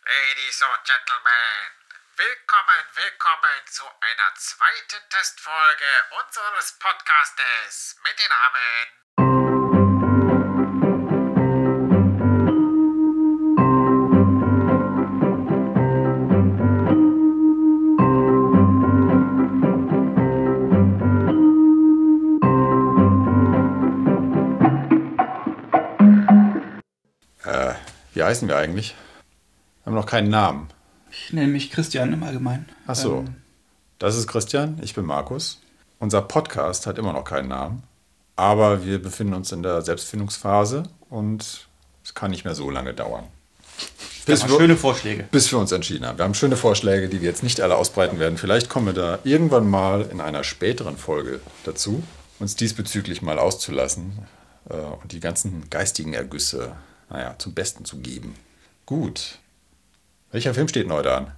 Ladies and Gentlemen, willkommen, willkommen zu einer zweiten Testfolge unseres Podcastes mit den Namen Äh, wie heißen wir eigentlich? Haben noch keinen Namen. Ich nenne mich Christian im Allgemeinen. Ach so. Ähm, Das ist Christian, ich bin Markus. Unser Podcast hat immer noch keinen Namen, aber wir befinden uns in der Selbstfindungsphase und es kann nicht mehr so lange dauern. Bis wir, schöne Vorschläge. bis wir uns entschieden haben. Wir haben schöne Vorschläge, die wir jetzt nicht alle ausbreiten werden. Vielleicht kommen wir da irgendwann mal in einer späteren Folge dazu, uns diesbezüglich mal auszulassen äh, und die ganzen geistigen Ergüsse, naja, zum Besten zu geben. Gut. Welcher Film steht denn heute an?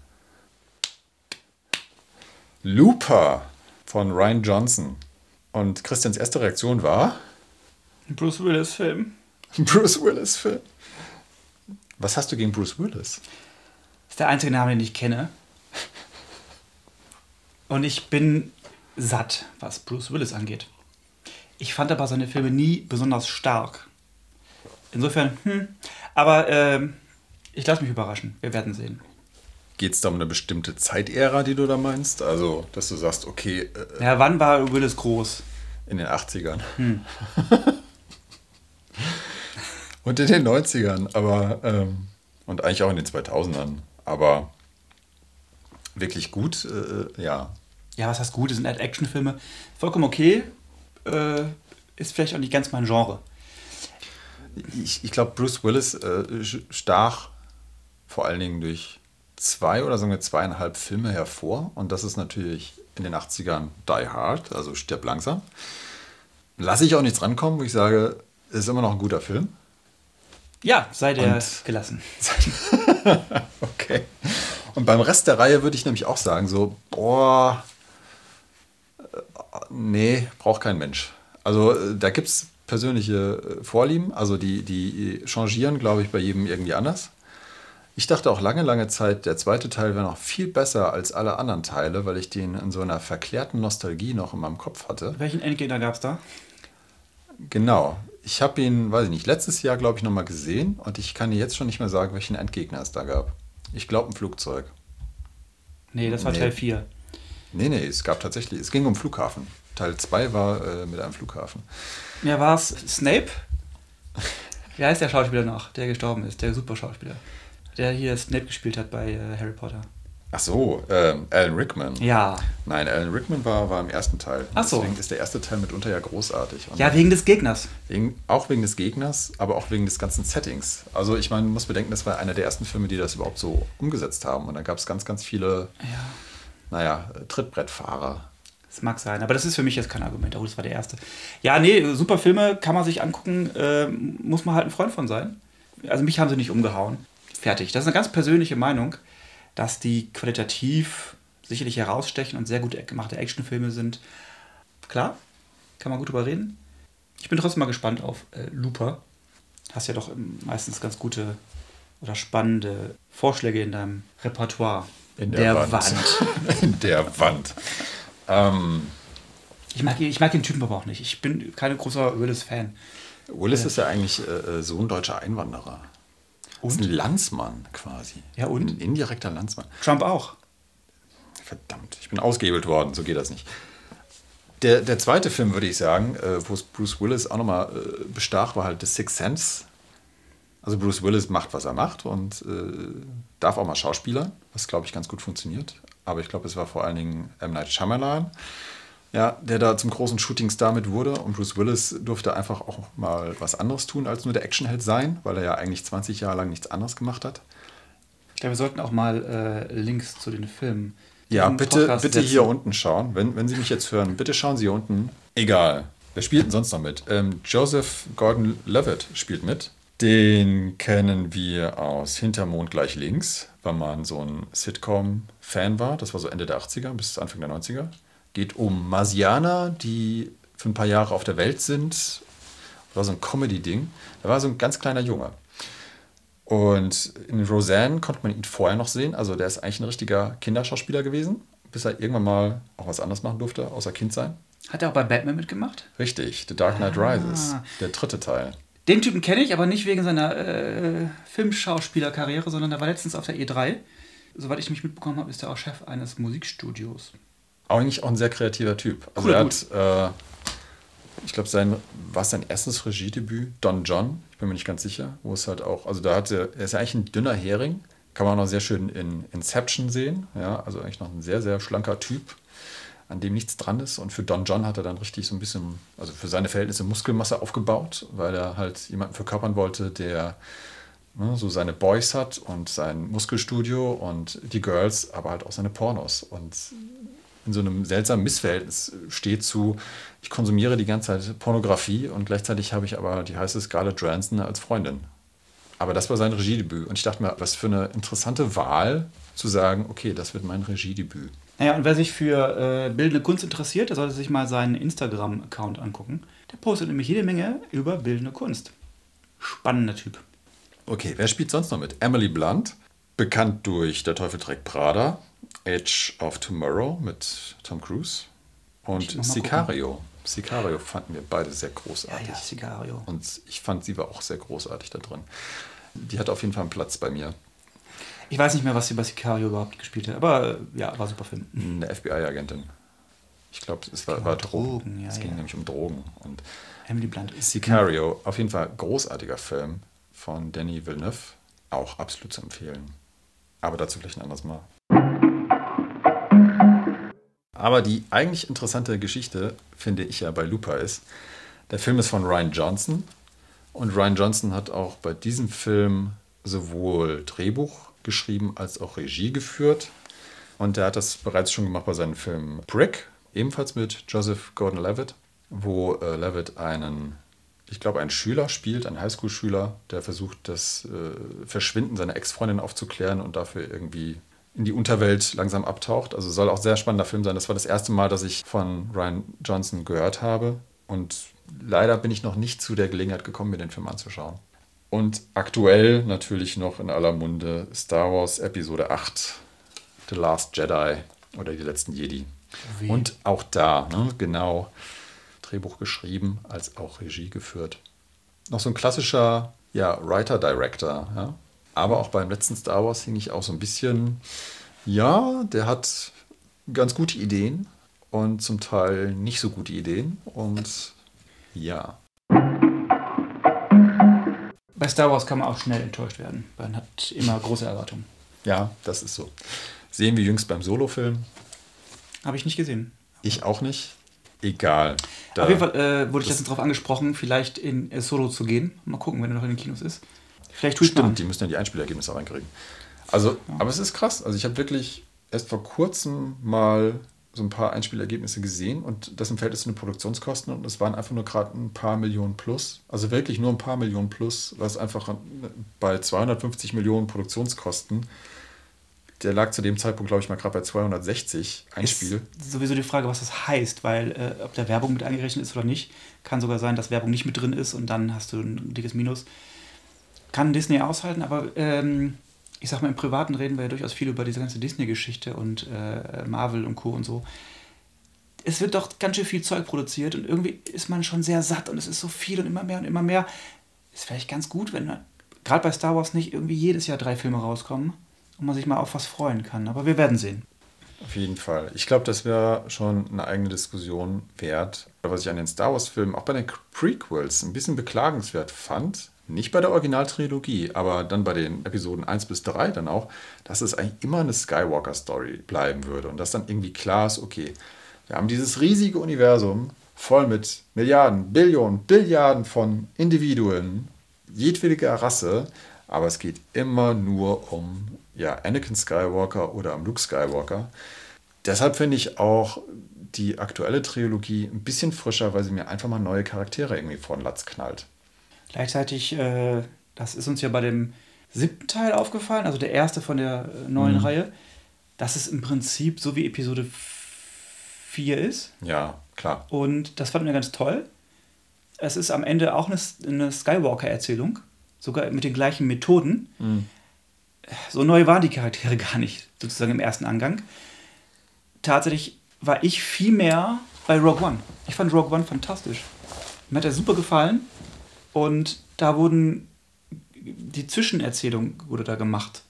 Looper von Ryan Johnson. Und Christians erste Reaktion war Ein Bruce Willis-Film. Bruce Willis Film. Was hast du gegen Bruce Willis? Ist der einzige Name, den ich kenne. Und ich bin satt, was Bruce Willis angeht. Ich fand aber seine Filme nie besonders stark. Insofern, hm. Aber ähm, ich lasse mich überraschen. Wir werden sehen. Geht es da um eine bestimmte Zeitära, die du da meinst? Also, dass du sagst, okay, äh, Ja, wann war Willis groß? in den 80ern. und in den 90ern, aber, ähm, und eigentlich auch in den 2000ern. Aber wirklich gut, äh, ja. Ja, was heißt gut? Das sind halt Actionfilme. Vollkommen okay. Äh, ist vielleicht auch nicht ganz mein Genre. Ich, ich glaube, Bruce Willis äh, stach vor allen Dingen durch zwei oder sagen wir zweieinhalb Filme hervor. Und das ist natürlich in den 80ern Die Hard, also Stirb langsam. Lasse ich auch nichts rankommen, wo ich sage, ist immer noch ein guter Film. Ja, sei dir Und- gelassen. Okay. Und beim Rest der Reihe würde ich nämlich auch sagen, so, boah, äh, nee, braucht kein Mensch. Also äh, da gibt es persönliche äh, Vorlieben, also die, die changieren, glaube ich, bei jedem irgendwie anders. Ich dachte auch lange, lange Zeit, der zweite Teil wäre noch viel besser als alle anderen Teile, weil ich den in so einer verklärten Nostalgie noch in meinem Kopf hatte. Welchen Endgegner gab es da? Genau. Ich habe ihn, weiß ich nicht, letztes Jahr, glaube ich, nochmal gesehen und ich kann dir jetzt schon nicht mehr sagen, welchen Endgegner es da gab. Ich glaube, ein Flugzeug. Nee, das war Nee. Teil 4. Nee, nee, es gab tatsächlich, es ging um Flughafen. Teil 2 war äh, mit einem Flughafen. Ja, war es Snape? Wie heißt der Schauspieler noch, der gestorben ist, der Superschauspieler? Der hier Snape gespielt hat bei äh, Harry Potter. Ach so, ähm, Alan Rickman. Ja. Nein, Alan Rickman war, war im ersten Teil. Ach so. Deswegen ist der erste Teil mitunter ja großartig. Und Ja, wegen des Gegners. wegen, auch wegen des Gegners, aber auch wegen des ganzen Settings. Also ich meine, man muss bedenken, das war einer der ersten Filme, die das überhaupt so umgesetzt haben. Und da gab es ganz, ganz viele, Ja. naja, Trittbrettfahrer. Das mag sein, aber das ist für mich jetzt kein Argument. Oh, das war der erste. Ja, nee, super Filme, kann man sich angucken, äh, muss man halt ein Freund von sein. Also mich haben sie nicht umgehauen. Fertig. Das ist eine ganz persönliche Meinung, dass die qualitativ sicherlich herausstechen und sehr gut gemachte Actionfilme sind. Klar, kann man gut drüber reden. Ich bin trotzdem mal gespannt auf äh, Looper. Hast ja doch ähm, meistens ganz gute oder spannende Vorschläge in deinem Repertoire. In der Wand. In der Wand. Ähm, Ich mag, ich mag den Typen aber auch nicht. Ich bin kein großer Willis-Fan. Willis ist ja eigentlich äh, äh, Sohn deutscher Einwanderer. Ist ein Landsmann quasi. Ja, und? Ein indirekter Landsmann. Trump auch. Verdammt, ich bin ausgehebelt worden, so geht das nicht. Der, der zweite Film, würde ich sagen, äh, wo es Bruce Willis auch nochmal äh, bestach, war halt The Sixth Sense. Also Bruce Willis macht, was er macht und äh, darf auch mal Schauspielern, was, glaube ich, ganz gut funktioniert. Aber ich glaube, es war vor allen Dingen M. Night Shyamalan, ja, der da zum großen Shootingstar mit wurde. Und Bruce Willis durfte einfach auch mal was anderes tun, als nur der Actionheld sein, weil er ja eigentlich 20 Jahre lang nichts anderes gemacht hat. Ja, wir sollten auch mal äh, Links zu den Filmen. Ja, bitte, Podcast bitte setzen. hier unten schauen. Wenn, wenn Sie mich jetzt hören, bitte schauen Sie hier unten. Egal. Wer spielt denn sonst noch mit? Ähm, Joseph Gordon-Levitt spielt mit. Den kennen wir aus Hintermond gleich links, weil man so ein Sitcom-Fan war. Das war so Ende der 80er bis Anfang der 90er. Geht um Marsianer, die für ein paar Jahre auf der Welt sind. War so ein Comedy-Ding. Da war so ein ganz kleiner Junge. Und in Roseanne konnte man ihn vorher noch sehen. Also der ist eigentlich ein richtiger Kinderschauspieler gewesen, bis er irgendwann mal auch was anderes machen durfte, außer Kind sein. Hat er auch bei Batman mitgemacht? Richtig, The Dark Knight Ah. Rises, der dritte Teil. Den Typen kenne ich, aber nicht wegen seiner äh, Filmschauspielerkarriere, sondern der war letztens auf der E3. Soweit ich mich mitbekommen habe, ist er auch Chef eines Musikstudios. Eigentlich auch ein sehr kreativer Typ. Also Cooler er hat, äh, ich glaube, sein, war es sein erstes Regiedebüt, Don John, ich bin mir nicht ganz sicher, wo es halt auch, also da hat er, er ist ja eigentlich ein dünner Hering, kann man auch noch sehr schön in Inception sehen, ja, also eigentlich noch ein sehr, sehr schlanker Typ, an dem nichts dran ist. Und für Don John hat er dann richtig so ein bisschen, also für seine Verhältnisse Muskelmasse aufgebaut, weil er halt jemanden verkörpern wollte, der ne, so seine Boys hat und sein Muskelstudio und die Girls, aber halt auch seine Pornos. Und in so einem seltsamen Missverhältnis steht zu, ich konsumiere die ganze Zeit Pornografie und gleichzeitig habe ich aber die heiße Scarlett Johansson als Freundin. Aber das war sein Regiedebüt. Und ich dachte mir, was für eine interessante Wahl zu sagen, okay, das wird mein Regiedebüt. Naja, und wer sich für äh, bildende Kunst interessiert, der sollte sich mal seinen Instagram-Account angucken. Der postet nämlich jede Menge über bildende Kunst. Spannender Typ. Okay, wer spielt sonst noch mit? Emily Blunt, bekannt durch Der Teufel trägt Prada, Edge of Tomorrow mit Tom Cruise und Sicario. Sicario fanden wir beide sehr Ja, großartig. ja, Sicario. Und ich fand, sie war auch sehr großartig da drin. Die hat auf jeden Fall einen Platz bei mir. Ich weiß nicht mehr, was sie bei Sicario überhaupt gespielt hat, aber äh, ja, war ein super Film. Eine FBI-Agentin. Ich glaube, es war, ging war Drogen. Drogen, ja, es ging ja. nämlich um Drogen. Und Emily Blunt. Sicario, auf jeden Fall großartiger Film von Danny Villeneuve. Auch absolut zu empfehlen. Aber dazu vielleicht ein anderes Mal. Aber die eigentlich interessante Geschichte, finde ich ja bei Looper ist, der Film ist von Ryan Johnson. Und Ryan Johnson hat auch bei diesem Film sowohl Drehbuch geschrieben als auch Regie geführt. Und er hat das bereits schon gemacht bei seinem Film Brick, ebenfalls mit Joseph Gordon-Levitt, wo äh, Levitt einen, ich glaube, einen Schüler spielt, einen Highschool-Schüler, der versucht, das äh, Verschwinden seiner Ex-Freundin aufzuklären und dafür irgendwie in die Unterwelt langsam abtaucht. Also soll auch ein sehr spannender Film sein. Das war das erste Mal, dass ich von Ryan Johnson gehört habe. Und leider bin ich noch nicht zu der Gelegenheit gekommen, mir den Film anzuschauen. Und aktuell natürlich noch in aller Munde Star Wars Episode 8, The Last Jedi oder die letzten Jedi. Wie? Und auch da, ne, genau, Drehbuch geschrieben, als auch Regie geführt. Noch so ein klassischer ja, Writer-Director. Ja? Aber auch beim letzten Star Wars hing ich auch so ein bisschen, ja, der hat ganz gute Ideen und zum Teil nicht so gute Ideen. Und ja, Bei Star Wars kann man auch schnell enttäuscht werden. Man hat immer große Erwartungen. ja, das ist so. Sehen wir jüngst beim Solo-Film. Habe ich nicht gesehen. Ich auch nicht. Egal. Da- Auf jeden Fall äh, wurde ich letztens darauf angesprochen, vielleicht in Solo zu gehen. Mal gucken, wenn er noch in den Kinos ist. Vielleicht tue ich Stimmt, mal. die müssen ja die Einspielergebnisse reinkriegen. Also, aber es ist krass. Also ich habe wirklich erst vor kurzem mal so ein paar Einspielergebnisse gesehen und das im Verhältnis zu den Produktionskosten und es waren einfach nur gerade ein paar Millionen plus. Also wirklich nur ein paar Millionen plus, was einfach bei 250 Millionen Produktionskosten, der lag zu dem Zeitpunkt, glaube ich, mal gerade bei 260 Einspiel. Ist sowieso die Frage, was das heißt, weil äh, ob da Werbung mit eingerechnet ist oder nicht, kann sogar sein, dass Werbung nicht mit drin ist und dann hast du ein dickes Minus. Kann Disney aushalten, aber ähm, ich sag mal, im Privaten reden wir ja durchaus viel über diese ganze Disney-Geschichte und äh, Marvel und Co. und so. Es wird doch ganz schön viel Zeug produziert und irgendwie ist man schon sehr satt und es ist so viel und immer mehr und immer mehr. Ist vielleicht ganz gut, wenn gerade bei Star Wars nicht irgendwie jedes Jahr drei Filme rauskommen und man sich mal auf was freuen kann. Aber wir werden sehen. Auf jeden Fall. Ich glaube, das wäre schon eine eigene Diskussion wert. Was ich an den Star Wars-Filmen, auch bei den Prequels, ein bisschen beklagenswert fand, nicht bei der Originaltrilogie, aber dann bei den Episoden 1 bis 3 dann auch, dass es eigentlich immer eine Skywalker-Story bleiben würde und dass dann irgendwie klar ist, okay, wir haben dieses riesige Universum voll mit Milliarden, Billionen, Billiarden von Individuen, jedwediger Rasse, aber es geht immer nur um ja, Anakin Skywalker oder um Luke Skywalker. Deshalb finde ich auch die aktuelle Trilogie ein bisschen frischer, weil sie mir einfach mal neue Charaktere irgendwie vor den Latz knallt. Gleichzeitig, äh, das ist uns ja bei dem siebten Teil aufgefallen, also der erste von der äh, neuen Mhm. Reihe, dass es im Prinzip so wie Episode 4 ist. Ja, klar. Und das fanden wir ganz toll. Es ist am Ende auch eine, eine Skywalker-Erzählung. sogar mit den gleichen Methoden. So neu waren die Charaktere gar nicht, sozusagen im ersten Angang. Tatsächlich war ich viel mehr bei Rogue One. Ich fand Rogue One fantastisch. Mir hat er super gefallen. Und da wurden die Zwischenerzählung wurde da gemacht.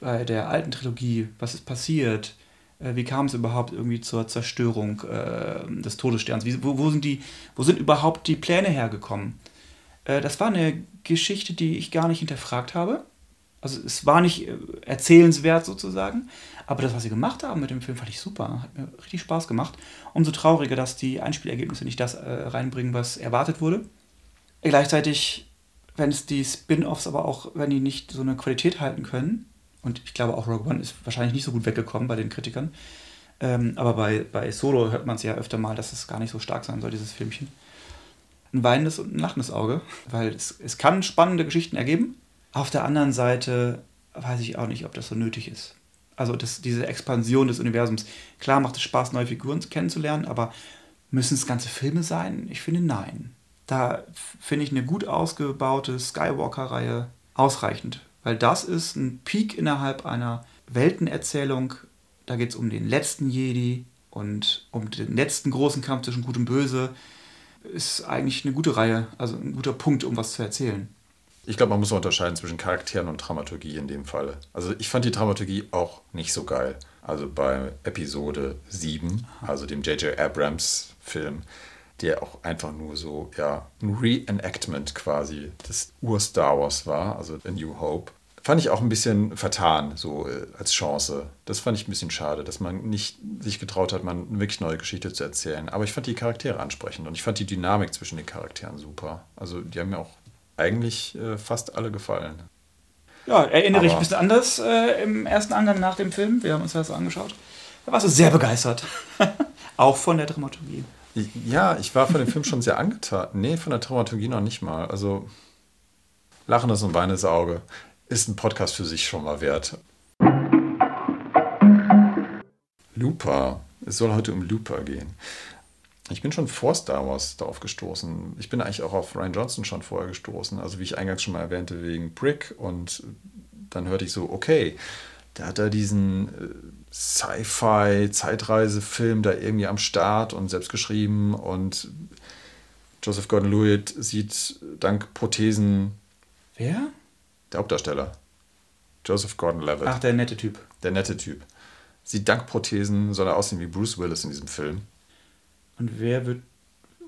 Bei der alten Trilogie, was ist passiert? Äh, Wie kam es überhaupt irgendwie zur Zerstörung äh, des Todessterns? Wie, wo, wo, sind die, wo sind überhaupt die Pläne hergekommen? Äh, das war eine Geschichte, die ich gar nicht hinterfragt habe. Also es war nicht äh, erzählenswert sozusagen, aber das, was sie gemacht haben mit dem Film, fand ich super. Hat mir richtig Spaß gemacht. Umso trauriger, dass die Einspielergebnisse nicht das äh, reinbringen, was erwartet wurde. Gleichzeitig, wenn es die Spin-offs aber auch, wenn die nicht so eine Qualität halten können, und ich glaube auch Rogue One ist wahrscheinlich nicht so gut weggekommen bei den Kritikern, ähm, aber bei, bei Solo hört man es ja öfter mal, dass es gar nicht so stark sein soll, dieses Filmchen. Ein weinendes und ein lachendes Auge, weil es, es kann spannende Geschichten ergeben. Auf der anderen Seite weiß ich auch nicht, ob das so nötig ist. Also das, diese Expansion des Universums. Klar macht es Spaß, neue Figuren kennenzulernen, aber müssen es ganze Filme sein? Ich finde nein. Da finde ich eine gut ausgebaute Skywalker-Reihe ausreichend. Weil das ist ein Peak innerhalb einer Weltenerzählung. Da geht es um den letzten Jedi und um den letzten großen Kampf zwischen Gut und Böse. Ist eigentlich eine gute Reihe, also ein guter Punkt, um was zu erzählen. Ich glaube, man muss unterscheiden zwischen Charakteren und Dramaturgie in dem Falle. Also ich fand die Dramaturgie auch nicht so geil. Also bei Episode 7, also dem J.J. Abrams Film, der auch einfach nur so, ja, ein Reenactment quasi des Ur-Star Wars war, also A New Hope. Fand ich auch ein bisschen vertan, so äh, als Chance. Das fand ich ein bisschen schade, dass man nicht sich getraut hat, man eine wirklich neue Geschichte zu erzählen. Aber ich fand die Charaktere ansprechend und ich fand die Dynamik zwischen den Charakteren super. Also die haben mir auch eigentlich äh, fast alle gefallen. Ja, erinnere ich Aber- ein bisschen anders äh, im ersten Angang nach dem Film. Wir haben uns das angeschaut. Da warst du sehr begeistert. Auch von der Dramaturgie. Ja, ich war von dem Film schon sehr angetan. Nee, von der Dramaturgie noch nicht mal. Also lachendes und weinendes Auge ist ein Podcast für sich schon mal wert. Looper. Es soll heute um Looper gehen. Ich bin schon vor Star Wars darauf gestoßen. Ich bin eigentlich auch auf Ryan Johnson schon vorher gestoßen. Also wie ich eingangs schon mal erwähnte, wegen Brick. Und dann hörte ich so, okay, da hat er diesen äh, Sci-Fi-Zeitreisefilm da irgendwie am Start und selbst geschrieben. Und Joseph Gordon-Levitt sieht dank Prothesen Wer? der Hauptdarsteller. Joseph Gordon-Levitt, Ach, der nette Typ. der nette Typ. Sieht dank Prothesen, soll er aussehen wie Bruce Willis in diesem Film. Und wer wird.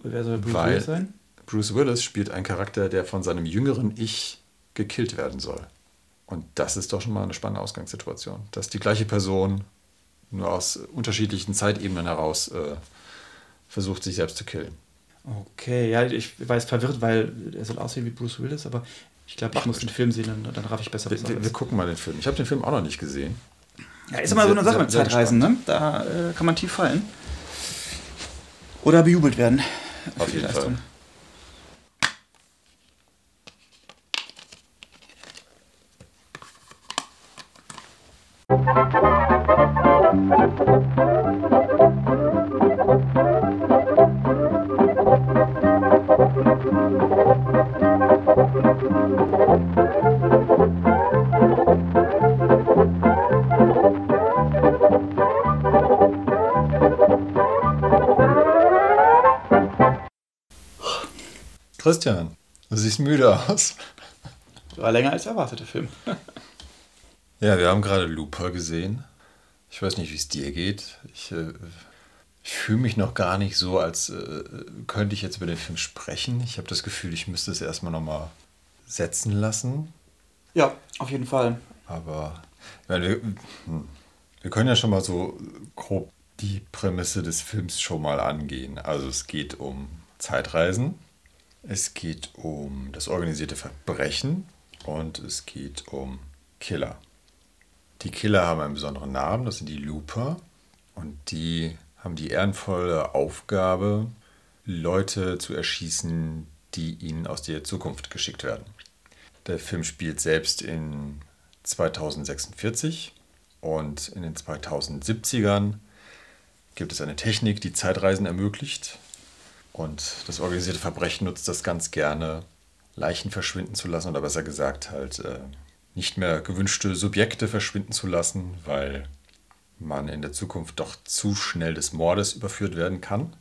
Wer soll Bruce Weil- Willis sein? Bruce Willis spielt einen Charakter, der von seinem jüngeren Ich gekillt werden soll. Und das ist doch schon mal eine spannende Ausgangssituation. Dass die gleiche Person nur aus unterschiedlichen Zeitebenen heraus äh, versucht, sich selbst zu killen. Okay, ja, ich war jetzt verwirrt, weil er soll aussehen wie Bruce Willis, aber ich glaube, ich muss den Film sehen, dann, dann raff ich besser, Wir, wir, gucken mal den Film. Ich habe den Film auch noch nicht gesehen. Ja, ist immer so eine Sache mit Zeitreisen, ne? Da äh, kann man tief fallen. Oder bejubelt werden. Auf jeden Fall. Leistung. Christian, du siehst müde aus. War länger als erwartet, der Film. Ja, wir haben gerade Looper gesehen. Ich weiß nicht, wie es dir geht. Ich, äh, ich fühle mich noch gar nicht so, als äh, könnte ich jetzt über den Film sprechen. Ich habe das Gefühl, ich müsste es erstmal nochmal setzen lassen. Ja, auf jeden Fall. Aber ich meine, wir, hm, wir können ja schon mal so grob die Prämisse des Films schon mal angehen. Also es geht um Zeitreisen, es geht um das organisierte Verbrechen und es geht um Killer. Die Killer haben einen besonderen Namen, das sind die Looper. Und die haben die ehrenvolle Aufgabe, Leute zu erschießen, die ihnen aus der Zukunft geschickt werden. Der Film spielt selbst in 2046 und in den 2070ern gibt es eine Technik, die Zeitreisen ermöglicht. Und das organisierte Verbrechen nutzt das ganz gerne, Leichen verschwinden zu lassen oder besser gesagt halt äh, nicht mehr gewünschte Subjekte verschwinden zu lassen, weil man in der Zukunft doch zu schnell des Mordes überführt werden kann.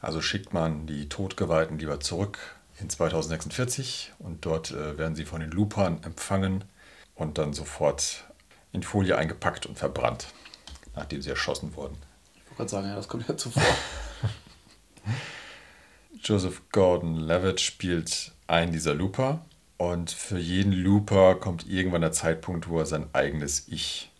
Also schickt man die Todgeweihten lieber zurück in 2046 und dort äh, werden sie von den Lupern empfangen und dann sofort in Folie eingepackt und verbrannt, nachdem sie erschossen wurden. Ich wollte gerade sagen, ja, das kommt ja zuvor. Joseph Gordon-Levitt spielt einen dieser Looper und für jeden Looper kommt irgendwann der Zeitpunkt, wo er sein eigenes Ich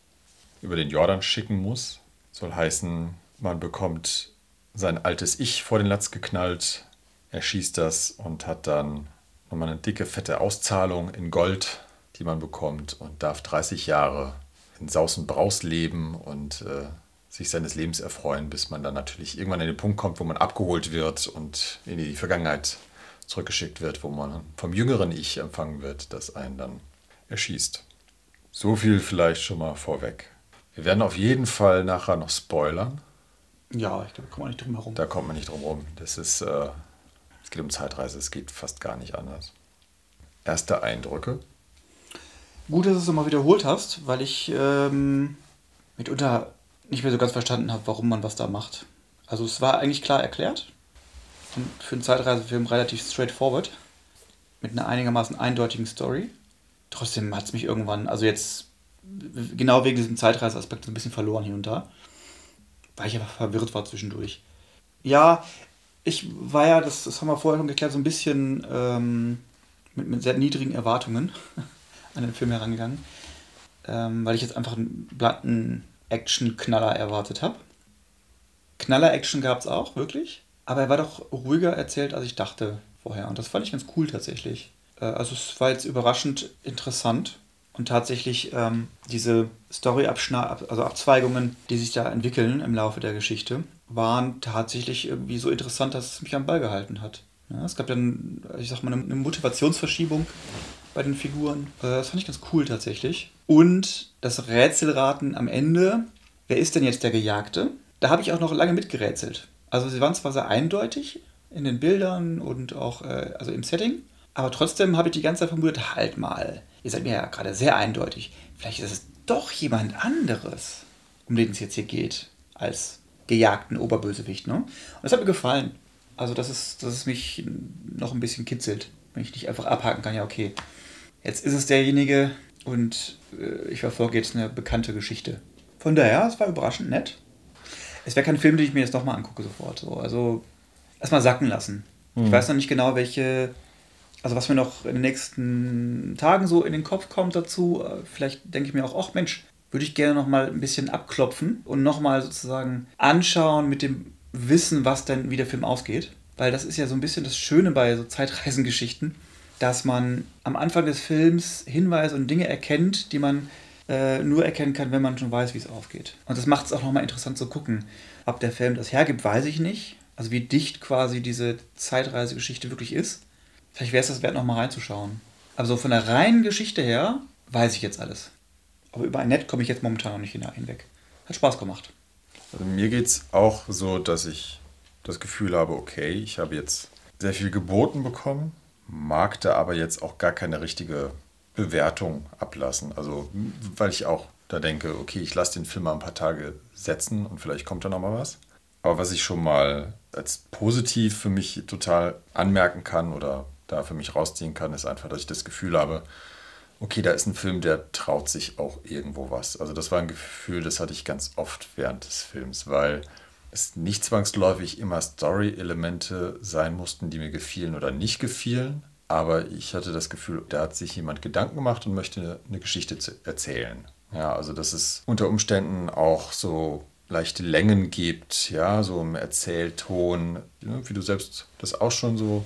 über den Jordan schicken muss. Soll heißen, man bekommt sein altes Ich vor den Latz geknallt, er schießt das und hat dann nochmal eine dicke, fette Auszahlung in Gold, die man bekommt und darf 30 Jahre in Saus und Braus leben und äh, sich seines Lebens erfreuen, bis man dann natürlich irgendwann an den Punkt kommt, wo man abgeholt wird und in die Vergangenheit zurückgeschickt wird, wo man vom jüngeren Ich empfangen wird, das einen dann erschießt. So viel vielleicht schon mal vorweg. Wir werden auf jeden Fall nachher noch spoilern. Ja, ich glaube, da kommt man nicht drum herum. Da kommt man nicht drum herum. Das ist, äh, es geht um Zeitreise, es geht fast gar nicht anders. Erste Eindrücke. Gut, dass du es nochmal wiederholt hast, weil ich ähm, mitunter nicht mehr so ganz verstanden habe, warum man was da macht. Also es war eigentlich klar erklärt. Für einen Zeitreisefilm relativ straightforward. Mit einer einigermaßen eindeutigen Story. Trotzdem hat es mich irgendwann, also jetzt genau wegen diesem Zeitreiseaspekt so ein bisschen verloren hier und da. Weil ich einfach verwirrt war zwischendurch. Ja, ich war ja, das, das haben wir vorher schon geklärt, so ein bisschen ähm, mit, mit sehr niedrigen Erwartungen an den Film herangegangen. Ähm, weil ich jetzt einfach einen blatten Action-Knaller erwartet habe. Knaller-Action gab es auch, wirklich. Aber er war doch ruhiger erzählt, als ich dachte vorher. Und das fand ich ganz cool tatsächlich. Äh, also es war jetzt überraschend interessant. Und tatsächlich ähm, diese Story also Abzweigungen, die sich da entwickeln im Laufe der Geschichte, waren tatsächlich irgendwie so interessant, dass es mich am Ball gehalten hat. Ja, es gab dann, ich sag mal, eine Motivationsverschiebung bei den Figuren. Äh, das fand ich ganz cool tatsächlich. Und das Rätselraten am Ende, wer ist denn jetzt der Gejagte? Da habe ich auch noch lange mitgerätselt. Also sie waren zwar sehr eindeutig in den Bildern und auch äh, also im Setting, aber trotzdem habe ich die ganze Zeit vermutet, halt mal, ihr seid mir ja gerade sehr eindeutig. Vielleicht ist es doch jemand anderes, um den es jetzt hier geht, als gejagten Oberbösewicht. Ne? Und das hat mir gefallen. Also, dass es, dass es mich noch ein bisschen kitzelt, wenn ich nicht einfach abhaken kann, ja, okay, jetzt ist es derjenige und äh, ich verfolge jetzt eine bekannte Geschichte. Von daher, es war überraschend nett. Es wäre kein Film, den ich mir jetzt nochmal angucke sofort. So. Also erstmal sacken lassen. Mhm. Ich weiß noch nicht genau, welche also was mir noch in den nächsten Tagen so in den Kopf kommt dazu, äh, vielleicht denke ich mir auch, ach Mensch, würde ich gerne noch mal ein bisschen abklopfen und noch mal sozusagen anschauen mit dem Wissen, was denn wie der Film ausgeht. Weil das ist ja so ein bisschen das Schöne bei so Zeitreisengeschichten, dass man am Anfang des Films Hinweise und Dinge erkennt, die man äh, nur erkennen kann, wenn man schon weiß, wie es aufgeht. Und das macht es auch nochmal interessant zu gucken. Ob der Film das hergibt, weiß ich nicht. Also wie dicht quasi diese Zeitreisegeschichte wirklich ist. Vielleicht wäre es das wert, nochmal reinzuschauen. Aber so von der reinen Geschichte her weiß ich jetzt alles. Aber über ein Net komme ich jetzt momentan noch nicht hinweg. Hat Spaß gemacht. Also mir geht es auch so, dass ich das Gefühl habe, okay, ich habe jetzt sehr viel geboten bekommen, mag da aber jetzt auch gar keine richtige Bewertung ablassen. Also, weil ich auch da denke, okay, ich lasse den Film mal ein paar Tage setzen und vielleicht kommt da nochmal was. Aber was ich schon mal als positiv für mich total anmerken kann oder da für mich rausziehen kann, ist einfach, dass ich das Gefühl habe, okay, da ist ein Film, der traut sich auch irgendwo was. Also das war ein Gefühl, das hatte ich ganz oft während des Films, weil es nicht zwangsläufig immer Story-Elemente sein mussten, die mir gefielen oder nicht gefielen. Aber ich hatte das Gefühl, da hat sich jemand Gedanken gemacht und möchte eine Geschichte erzählen. Ja, also dass es unter Umständen auch so leichte Längen gibt, ja, so im Erzählton, wie du selbst das auch schon so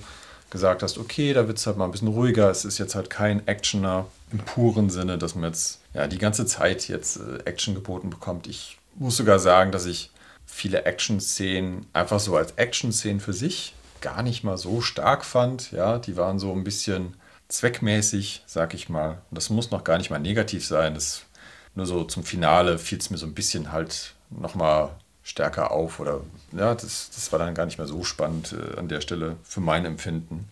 gesagt hast, okay, da wird es halt mal ein bisschen ruhiger, es ist jetzt halt kein Actioner im puren Sinne, dass man jetzt ja, die ganze Zeit jetzt äh, Action geboten bekommt. Ich muss sogar sagen, dass ich viele Action-Szenen einfach so als Action-Szenen für sich gar nicht mal so stark fand. Ja, die waren so ein bisschen zweckmäßig, sag ich mal. Und das muss noch gar nicht mal negativ sein. Das, nur so zum Finale fiel es mir so ein bisschen halt nochmal stärker auf oder ja, das, das war dann gar nicht mehr so spannend äh, an der Stelle für mein Empfinden.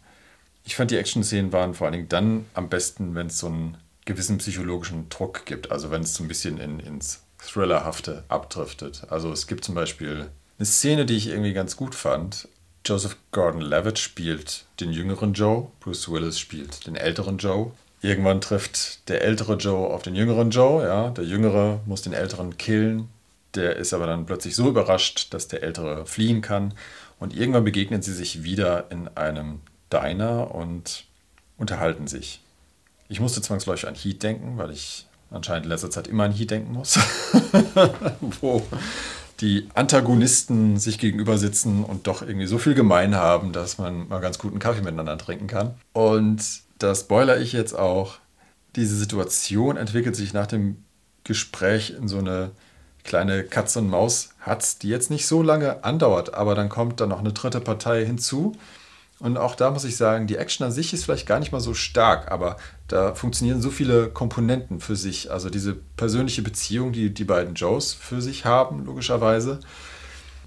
Ich fand die Action-Szenen waren vor allen Dingen dann am besten, wenn es so einen gewissen psychologischen Druck gibt. Also wenn es so ein bisschen in, ins Thrillerhafte abdriftet. Also es gibt zum Beispiel eine Szene, die ich irgendwie ganz gut fand. Joseph Gordon-Levitt spielt den jüngeren Joe, Bruce Willis spielt den älteren Joe. Irgendwann trifft der ältere Joe auf den jüngeren Joe, ja. Der jüngere muss den älteren killen. Der ist aber dann plötzlich so überrascht, dass der ältere fliehen kann. Und irgendwann begegnen sie sich wieder in einem Diner und unterhalten sich. Ich musste zwangsläufig an Heat denken, weil ich anscheinend in letzter Zeit immer an Heat denken muss. Wo die Antagonisten sich gegenüber sitzen und doch irgendwie so viel gemein haben, dass man mal ganz guten Kaffee miteinander trinken kann. Und da spoiler ich jetzt auch. Diese Situation entwickelt sich nach dem Gespräch in so eine kleine Katz- und Maus-Hatz, die jetzt nicht so lange andauert, aber dann kommt da noch eine dritte Partei hinzu. Und auch da muss ich sagen, die Action an sich ist vielleicht gar nicht mal so stark, aber da funktionieren so viele Komponenten für sich. Also diese persönliche Beziehung, die die beiden Joes für sich haben, logischerweise.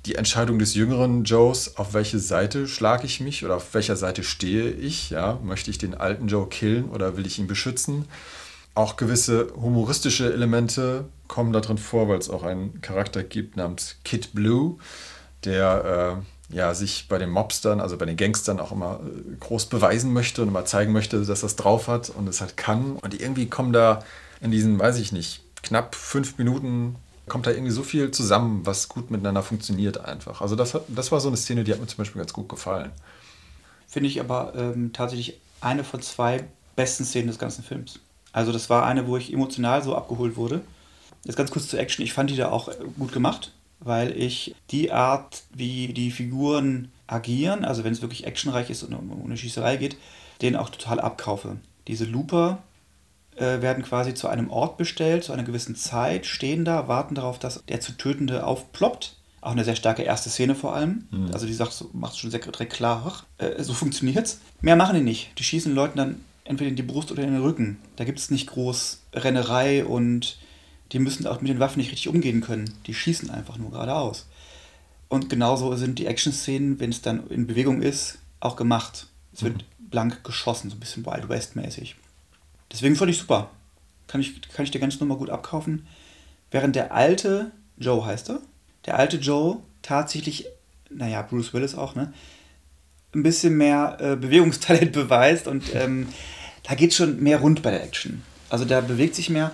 Die Entscheidung des jüngeren Joes, auf welche Seite schlage ich mich oder auf welcher Seite stehe ich. Ja? Möchte ich den alten Joe killen oder will ich ihn beschützen? Auch gewisse humoristische Elemente kommen da drin vor, weil es auch einen Charakter gibt namens Kid Blue, der äh, ja, sich bei den Mobstern, also bei den Gangstern auch immer äh, groß beweisen möchte und immer zeigen möchte, dass es drauf hat und es halt kann. Und irgendwie kommen da in diesen, weiß ich nicht, knapp fünf Minuten kommt da irgendwie so viel zusammen, was gut miteinander funktioniert einfach. Also das, hat, das war so eine Szene, die hat mir zum Beispiel ganz gut gefallen. Finde ich aber ähm, tatsächlich eine von zwei besten Szenen des ganzen Films. Also das war eine, wo ich emotional so abgeholt wurde. Jetzt ganz kurz zur Action. Ich fand die da auch äh, gut gemacht, weil ich die Art, wie die Figuren agieren, also wenn es wirklich actionreich ist und um eine Schießerei geht, den auch total abkaufe. Diese Looper äh, werden quasi zu einem Ort bestellt, zu einer gewissen Zeit, stehen da, warten darauf, dass der zu Tötende aufploppt. Auch eine sehr starke erste Szene vor allem. Mhm. Also die sagt, macht schon sehr direkt klar, äh, so funktioniert's. Mehr machen die nicht. Die schießen den Leuten dann entweder in die Brust oder in den Rücken. Da gibt es nicht groß Rennerei und die müssen auch mit den Waffen nicht richtig umgehen können. Die schießen einfach nur geradeaus. Und genauso sind die Action-Szenen, wenn es dann in Bewegung ist, auch gemacht. Es wird mhm. blank geschossen, so ein bisschen Wild West-mäßig. Deswegen fand ich super. Kann ich, kann ich dir ganz nochmal gut abkaufen. Während der alte Joe heißt er, der alte Joe tatsächlich, naja, Bruce Willis auch, ne? Ein bisschen mehr äh, Bewegungstalent beweist und ähm, da geht schon mehr rund bei der Action. Also da bewegt sich mehr,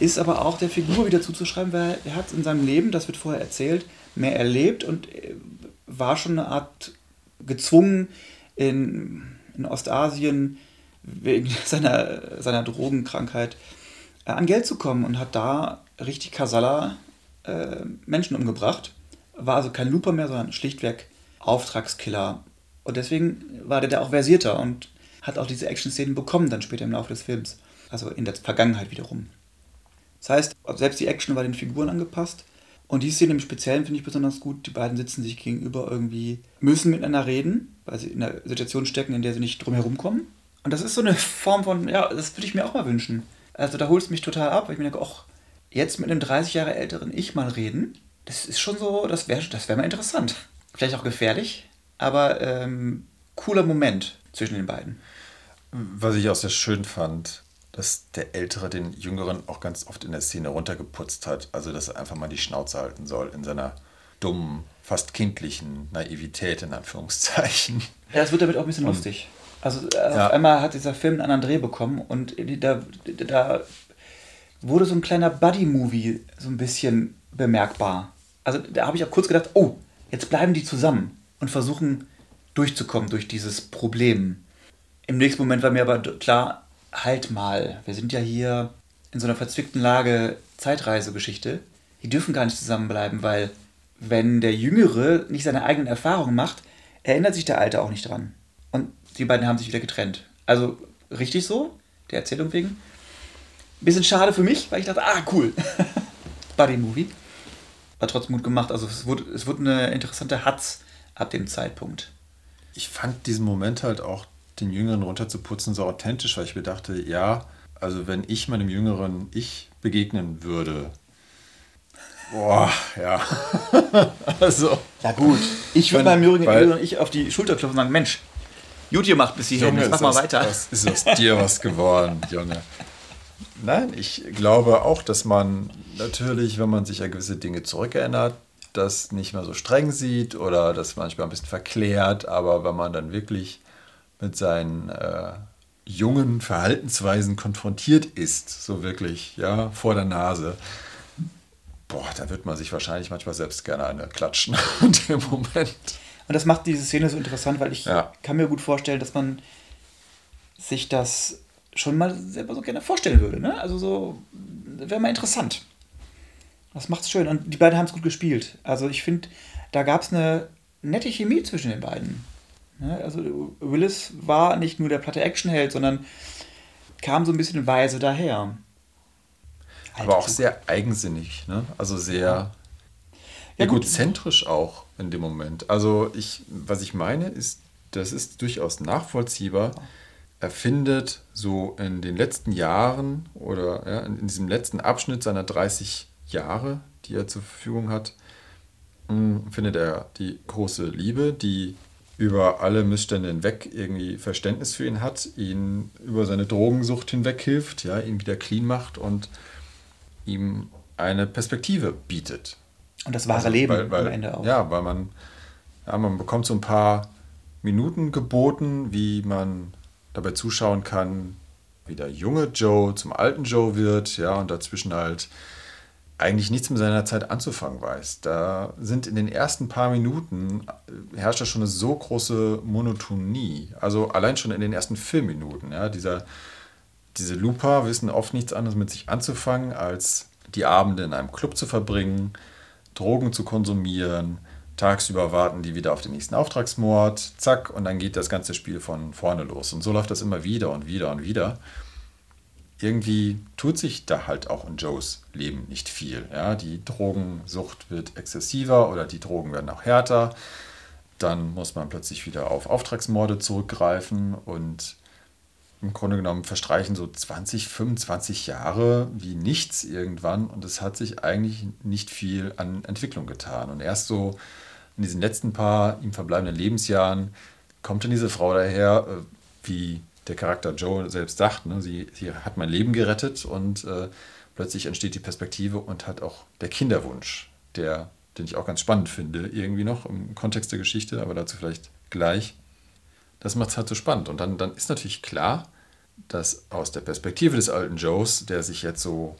ist aber auch der Figur wieder zuzuschreiben, weil er hat in seinem Leben, das wird vorher erzählt, mehr erlebt und äh, war schon eine Art gezwungen, in, in Ostasien wegen seiner, seiner Drogenkrankheit äh, an Geld zu kommen und hat da richtig Kasala äh, Menschen umgebracht. War also kein Looper mehr, sondern schlichtweg Auftragskiller. Und deswegen war der da auch versierter und hat auch diese Action-Szenen bekommen dann später im Laufe des Films. Also in der Vergangenheit wiederum. Das heißt, selbst die Action war den Figuren angepasst. Und die Szene im Speziellen finde ich besonders gut. Die beiden sitzen sich gegenüber irgendwie, müssen miteinander reden, weil sie in einer Situation stecken, in der sie nicht drum herum kommen. Und das ist so eine Form von, ja, das würde ich mir auch mal wünschen. Also da holt es mich total ab, weil ich mir denke, ach, jetzt mit einem 30 Jahre älteren Ich mal reden, das ist schon so, das wäre das wär mal interessant. Vielleicht auch gefährlich, aber ähm, cooler Moment zwischen den beiden. Was ich auch sehr schön fand, dass der Ältere den Jüngeren auch ganz oft in der Szene runtergeputzt hat. Also, dass er einfach mal die Schnauze halten soll in seiner dummen, fast kindlichen Naivität, in Anführungszeichen. Ja, das wird damit auch ein bisschen und, lustig. Also, äh, ja. auf einmal hat dieser Film einen anderen Dreh bekommen und da, da wurde so ein kleiner Buddy-Movie so ein bisschen bemerkbar. Also da habe ich auch kurz gedacht, oh, jetzt bleiben die zusammen und versuchen durchzukommen durch dieses Problem. Im nächsten Moment war mir aber klar, halt mal, wir sind ja hier in so einer verzwickten Lage Zeitreisegeschichte. Die dürfen gar nicht zusammenbleiben, weil wenn der Jüngere nicht seine eigenen Erfahrungen macht, erinnert sich der Alte auch nicht dran. Und die beiden haben sich wieder getrennt. Also richtig so, der Erzählung wegen. Bisschen schade für mich, weil ich dachte, ah, cool. Buddy-Movie. War trotzdem gut gemacht. Also es wurde, es wurde eine interessante Hatz ab dem Zeitpunkt. Ich fand diesen Moment halt auch, den Jüngeren runterzuputzen, so authentisch, weil ich mir dachte, ja, also wenn ich meinem jüngeren Ich begegnen würde, boah, ja. also. Ja gut, ich würde meinem jüngeren Ich auf die Schulter klopfen und sagen, Mensch, Gut gemacht bis hierhin. Jetzt mach mal aus- weiter. Was ist aus dir was geworden, Junge? Nein, ich glaube auch, dass man natürlich, wenn man sich an gewisse Dinge zurückerinnert, das nicht mehr so streng sieht oder das manchmal ein bisschen verklärt, aber wenn man dann wirklich mit seinen äh, jungen Verhaltensweisen konfrontiert ist, so wirklich, ja, vor der Nase, boah, da wird man sich wahrscheinlich manchmal selbst gerne eine klatschen in dem Moment. Und das macht diese Szene so interessant, weil ich Ja. kann mir gut vorstellen, dass man sich das schon mal selber so gerne vorstellen würde. Ne? Also so, wäre mal interessant. Das macht's schön. Und die beiden haben es gut gespielt. Also ich finde, da gab es eine nette Chemie zwischen den beiden. Ne? Also Willis war nicht nur der platte Actionheld, sondern kam so ein bisschen weise daher. Aber auch sehr eigensinnig, ne? Also sehr Ja, gut. egozentrisch auch in dem Moment. Also ich, was ich meine, ist, das ist durchaus nachvollziehbar. Er findet so in den letzten Jahren oder ja, in, in diesem letzten Abschnitt seiner 30 Jahre, die er zur Verfügung hat, mh, findet er die große Liebe, die über alle Missstände hinweg irgendwie Verständnis für ihn hat, ihn über seine Drogensucht hinweg hilft, ja, ihn wieder clean macht und ihm eine Perspektive bietet. Und das wahre Also, Leben weil, weil, am Ende auch. Ja, weil man, ja, man bekommt so ein paar Minuten geboten, wie man dabei zuschauen kann, wie der junge Joe zum alten Joe wird, ja, und dazwischen halt eigentlich nichts mit seiner Zeit anzufangen weiß. Da sind in den ersten paar Minuten äh, herrscht da schon eine so große Monotonie. Also allein schon in den ersten Filmminuten, ja, dieser, diese Looper wissen oft nichts anderes mit sich anzufangen, als die Abende in einem Club zu verbringen, Drogen zu konsumieren, tagsüber warten die wieder auf den nächsten Auftragsmord, zack, und dann geht das ganze Spiel von vorne los. Und so läuft das immer wieder und wieder und wieder. Irgendwie tut sich da halt auch in Joes Leben nicht viel. Ja? Die Drogensucht wird exzessiver oder die Drogen werden auch härter. Dann muss man plötzlich wieder auf Auftragsmorde zurückgreifen und im Grunde genommen verstreichen so 20, 25 Jahre wie nichts irgendwann und es hat sich eigentlich nicht viel an Entwicklung getan. Und erst so in diesen letzten paar ihm verbleibenden Lebensjahren kommt dann diese Frau daher, äh, wie der Charakter Joe selbst sagt, ne? sie, sie hat mein Leben gerettet und äh, plötzlich entsteht die Perspektive und hat auch der Kinderwunsch, der, den ich auch ganz spannend finde, irgendwie noch im Kontext der Geschichte, aber dazu vielleicht gleich das macht es halt so spannend. Und dann, dann ist natürlich klar, dass aus der Perspektive des alten Joes, der sich jetzt so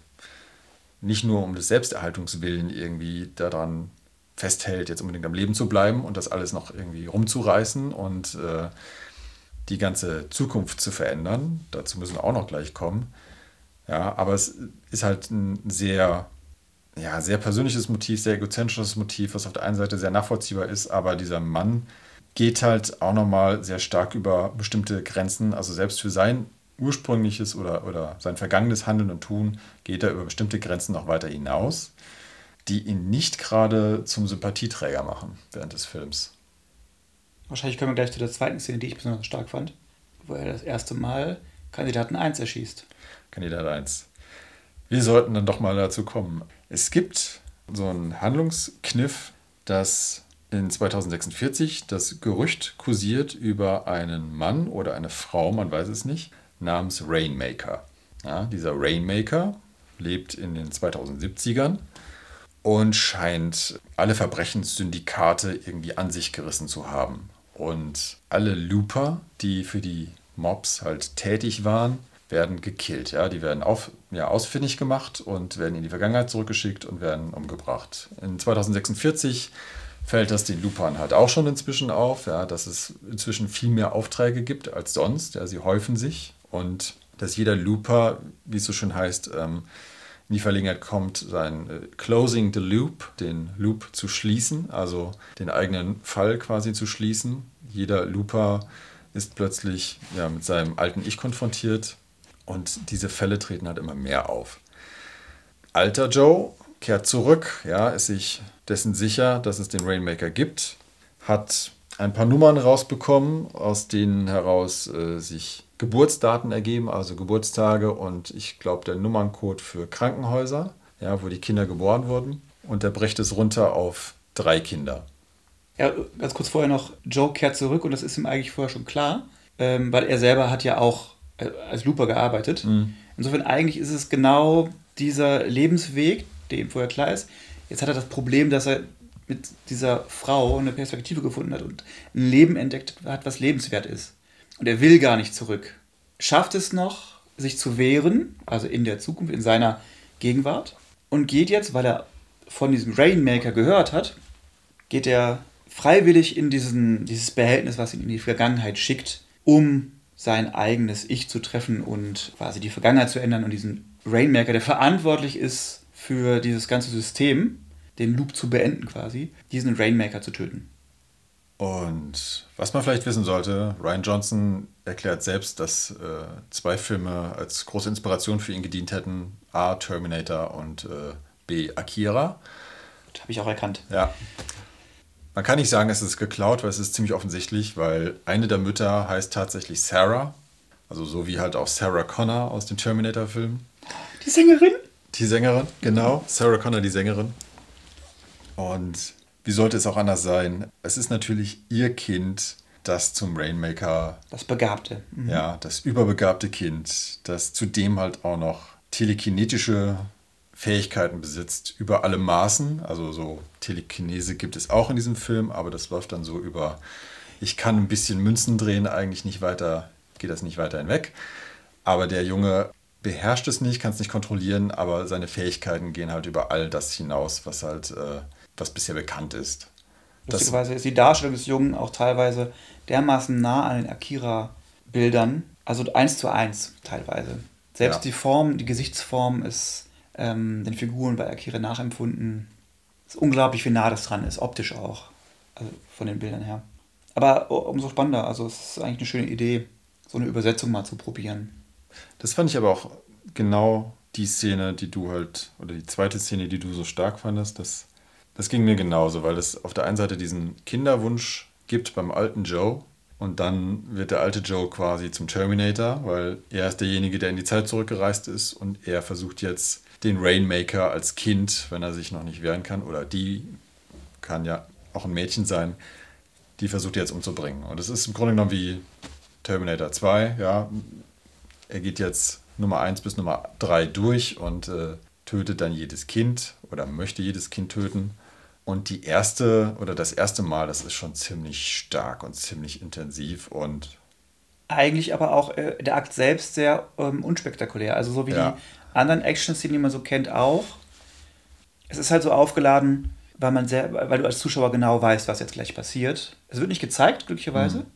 nicht nur um des Selbsterhaltungswillen irgendwie daran festhält, jetzt unbedingt am Leben zu bleiben und das alles noch irgendwie rumzureißen und äh, die ganze Zukunft zu verändern. Dazu müssen wir auch noch gleich kommen. Ja, aber es ist halt ein sehr, ja, sehr persönliches Motiv, sehr egozentrisches Motiv, was auf der einen Seite sehr nachvollziehbar ist, aber dieser Mann geht halt auch nochmal sehr stark über bestimmte Grenzen, also selbst für sein ursprüngliches oder, oder sein vergangenes Handeln und Tun geht er über bestimmte Grenzen noch weiter hinaus, die ihn nicht gerade zum Sympathieträger machen während des Films. Wahrscheinlich kommen wir gleich zu der zweiten Szene, die ich besonders stark fand, wo er das erste Mal Kandidaten 1 erschießt. Kandidat 1. Wir sollten dann doch mal dazu kommen. Es gibt so einen Handlungskniff, dass in 2046 das Gerücht kursiert über einen Mann oder eine Frau, man weiß es nicht, namens Rainmaker. Ja, dieser Rainmaker lebt in den 2070ern und scheint alle Verbrechenssyndikate irgendwie an sich gerissen zu haben. Und alle Looper, die für die Mobs halt tätig waren, werden gekillt. Ja? Die werden auf, ja, ausfindig gemacht und werden in die Vergangenheit zurückgeschickt und werden umgebracht. In 2046 fällt das den Loopern halt auch schon inzwischen auf, ja, dass es inzwischen viel mehr Aufträge gibt als sonst. Ja, sie häufen sich und dass jeder Looper, wie es so schön heißt, ähm, in die Verlegenheit kommt, sein äh, Closing the Loop, den Loop zu schließen, also den eigenen Fall quasi zu schließen. Jeder Looper ist plötzlich ja, mit seinem alten Ich konfrontiert und diese Fälle treten halt immer mehr auf. Alter Joe kehrt zurück, ja, ist sich dessen sicher, dass es den Rainmaker gibt, hat ein paar Nummern rausbekommen, aus denen heraus äh, sich Geburtsdaten ergeben, also Geburtstage und ich glaube der Nummerncode für Krankenhäuser, ja, wo die Kinder geboren wurden. Und er bricht es runter auf drei Kinder. Ja, ganz kurz vorher noch, Joe kehrt zurück und das ist ihm eigentlich vorher schon klar. ähm, weil er selber hat ja auch äh, als Looper gearbeitet. Insofern eigentlich ist es genau dieser Lebensweg, der ihm vorher klar ist. Jetzt hat er das Problem, dass er mit dieser Frau eine Perspektive gefunden hat und ein Leben entdeckt hat, was lebenswert ist. Und er will gar nicht zurück. Schafft es noch, sich zu wehren, also in der Zukunft, in seiner Gegenwart, und geht jetzt, weil er von diesem Rainmaker gehört hat, geht er freiwillig in diesen, dieses Behältnis, was ihn in die Vergangenheit schickt, um sein eigenes Ich zu treffen und quasi die Vergangenheit zu ändern und diesen Rainmaker, der verantwortlich ist für dieses ganze System, den Loop zu beenden quasi, diesen Rainmaker zu töten. Und was man vielleicht wissen sollte, Ryan Johnson erklärt selbst, dass äh, zwei Filme als große Inspiration für ihn gedient hätten. A, Terminator und äh, B, Akira. Das habe ich auch erkannt. Ja. Man kann nicht sagen, es ist geklaut, weil es ist ziemlich offensichtlich, weil eine der Mütter heißt tatsächlich Sarah. Also so wie halt auch Sarah Connor aus dem Terminator-Film. Die Sängerin? Die Sängerin, genau. Sarah Connor, die Sängerin. Und wie sollte es auch anders sein? Es ist natürlich ihr Kind, das zum Rainmaker, Das Begabte. Mhm. ja, das überbegabte Kind, das zudem halt auch noch telekinetische Fähigkeiten besitzt, über alle Maßen. Also so Telekinese gibt es auch in diesem Film, aber das läuft dann so über, ich kann ein bisschen Münzen drehen, eigentlich nicht weiter, geht das nicht weiter hinweg. Aber der Junge beherrscht es nicht, kann es nicht kontrollieren, aber seine Fähigkeiten gehen halt über all das hinaus, was halt, äh, was bisher bekannt ist. Lustigerweise ist die Darstellung des Jungen auch teilweise dermaßen nah an den Akira-Bildern, also eins zu eins teilweise. Selbst Ja. die Form, die Gesichtsform ist ähm, den Figuren bei Akira nachempfunden. Es ist unglaublich, wie nah das dran ist, optisch auch, also von den Bildern her. Aber umso spannender, also es ist eigentlich eine schöne Idee, so eine Übersetzung mal zu probieren. Das fand ich aber auch genau die Szene, die du halt, oder die zweite Szene, die du so stark fandest. Das, das ging mir genauso, weil es auf der einen Seite diesen Kinderwunsch gibt beim alten Joe und dann wird der alte Joe quasi zum Terminator, weil er ist derjenige, der in die Zeit zurückgereist ist und er versucht jetzt den Rainmaker als Kind, wenn er sich noch nicht wehren kann, oder die kann ja auch ein Mädchen sein, die versucht er jetzt umzubringen. Und es ist im Grunde genommen wie Terminator 2, ja, er geht jetzt Nummer 1 bis Nummer 3 durch und äh, tötet dann jedes Kind oder möchte jedes Kind töten. Und die erste oder das erste Mal, das ist schon ziemlich stark und ziemlich intensiv und Eigentlich aber auch äh, der Akt selbst sehr ähm, unspektakulär. Also so wie Ja. die anderen Action-Szenen, die man so kennt, auch. Es ist halt so aufgeladen, weil man sehr, weil du als Zuschauer genau weißt, was jetzt gleich passiert. Es wird nicht gezeigt, glücklicherweise.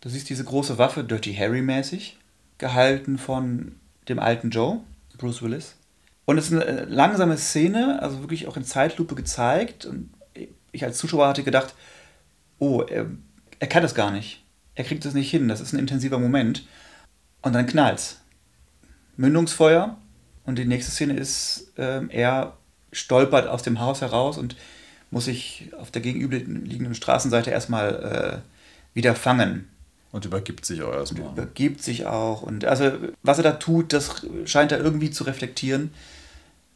Du siehst diese große Waffe, Dirty Harry-mäßig, gehalten von dem alten Joe, Bruce Willis. Und es ist eine äh, langsame Szene, also wirklich auch in Zeitlupe gezeigt. Und ich als Zuschauer hatte gedacht, oh, er, er kann das gar nicht. Er kriegt das nicht hin. Das ist ein intensiver Moment. Und dann knallt's. Mündungsfeuer. Und die nächste Szene ist, ähm, er stolpert aus dem Haus heraus und muss sich auf der gegenüberliegenden Straßenseite erstmal äh, wieder fangen. und übergibt sich auch erstmal. Übergibt sich auch. Und also, was er da tut, das scheint er irgendwie zu reflektieren.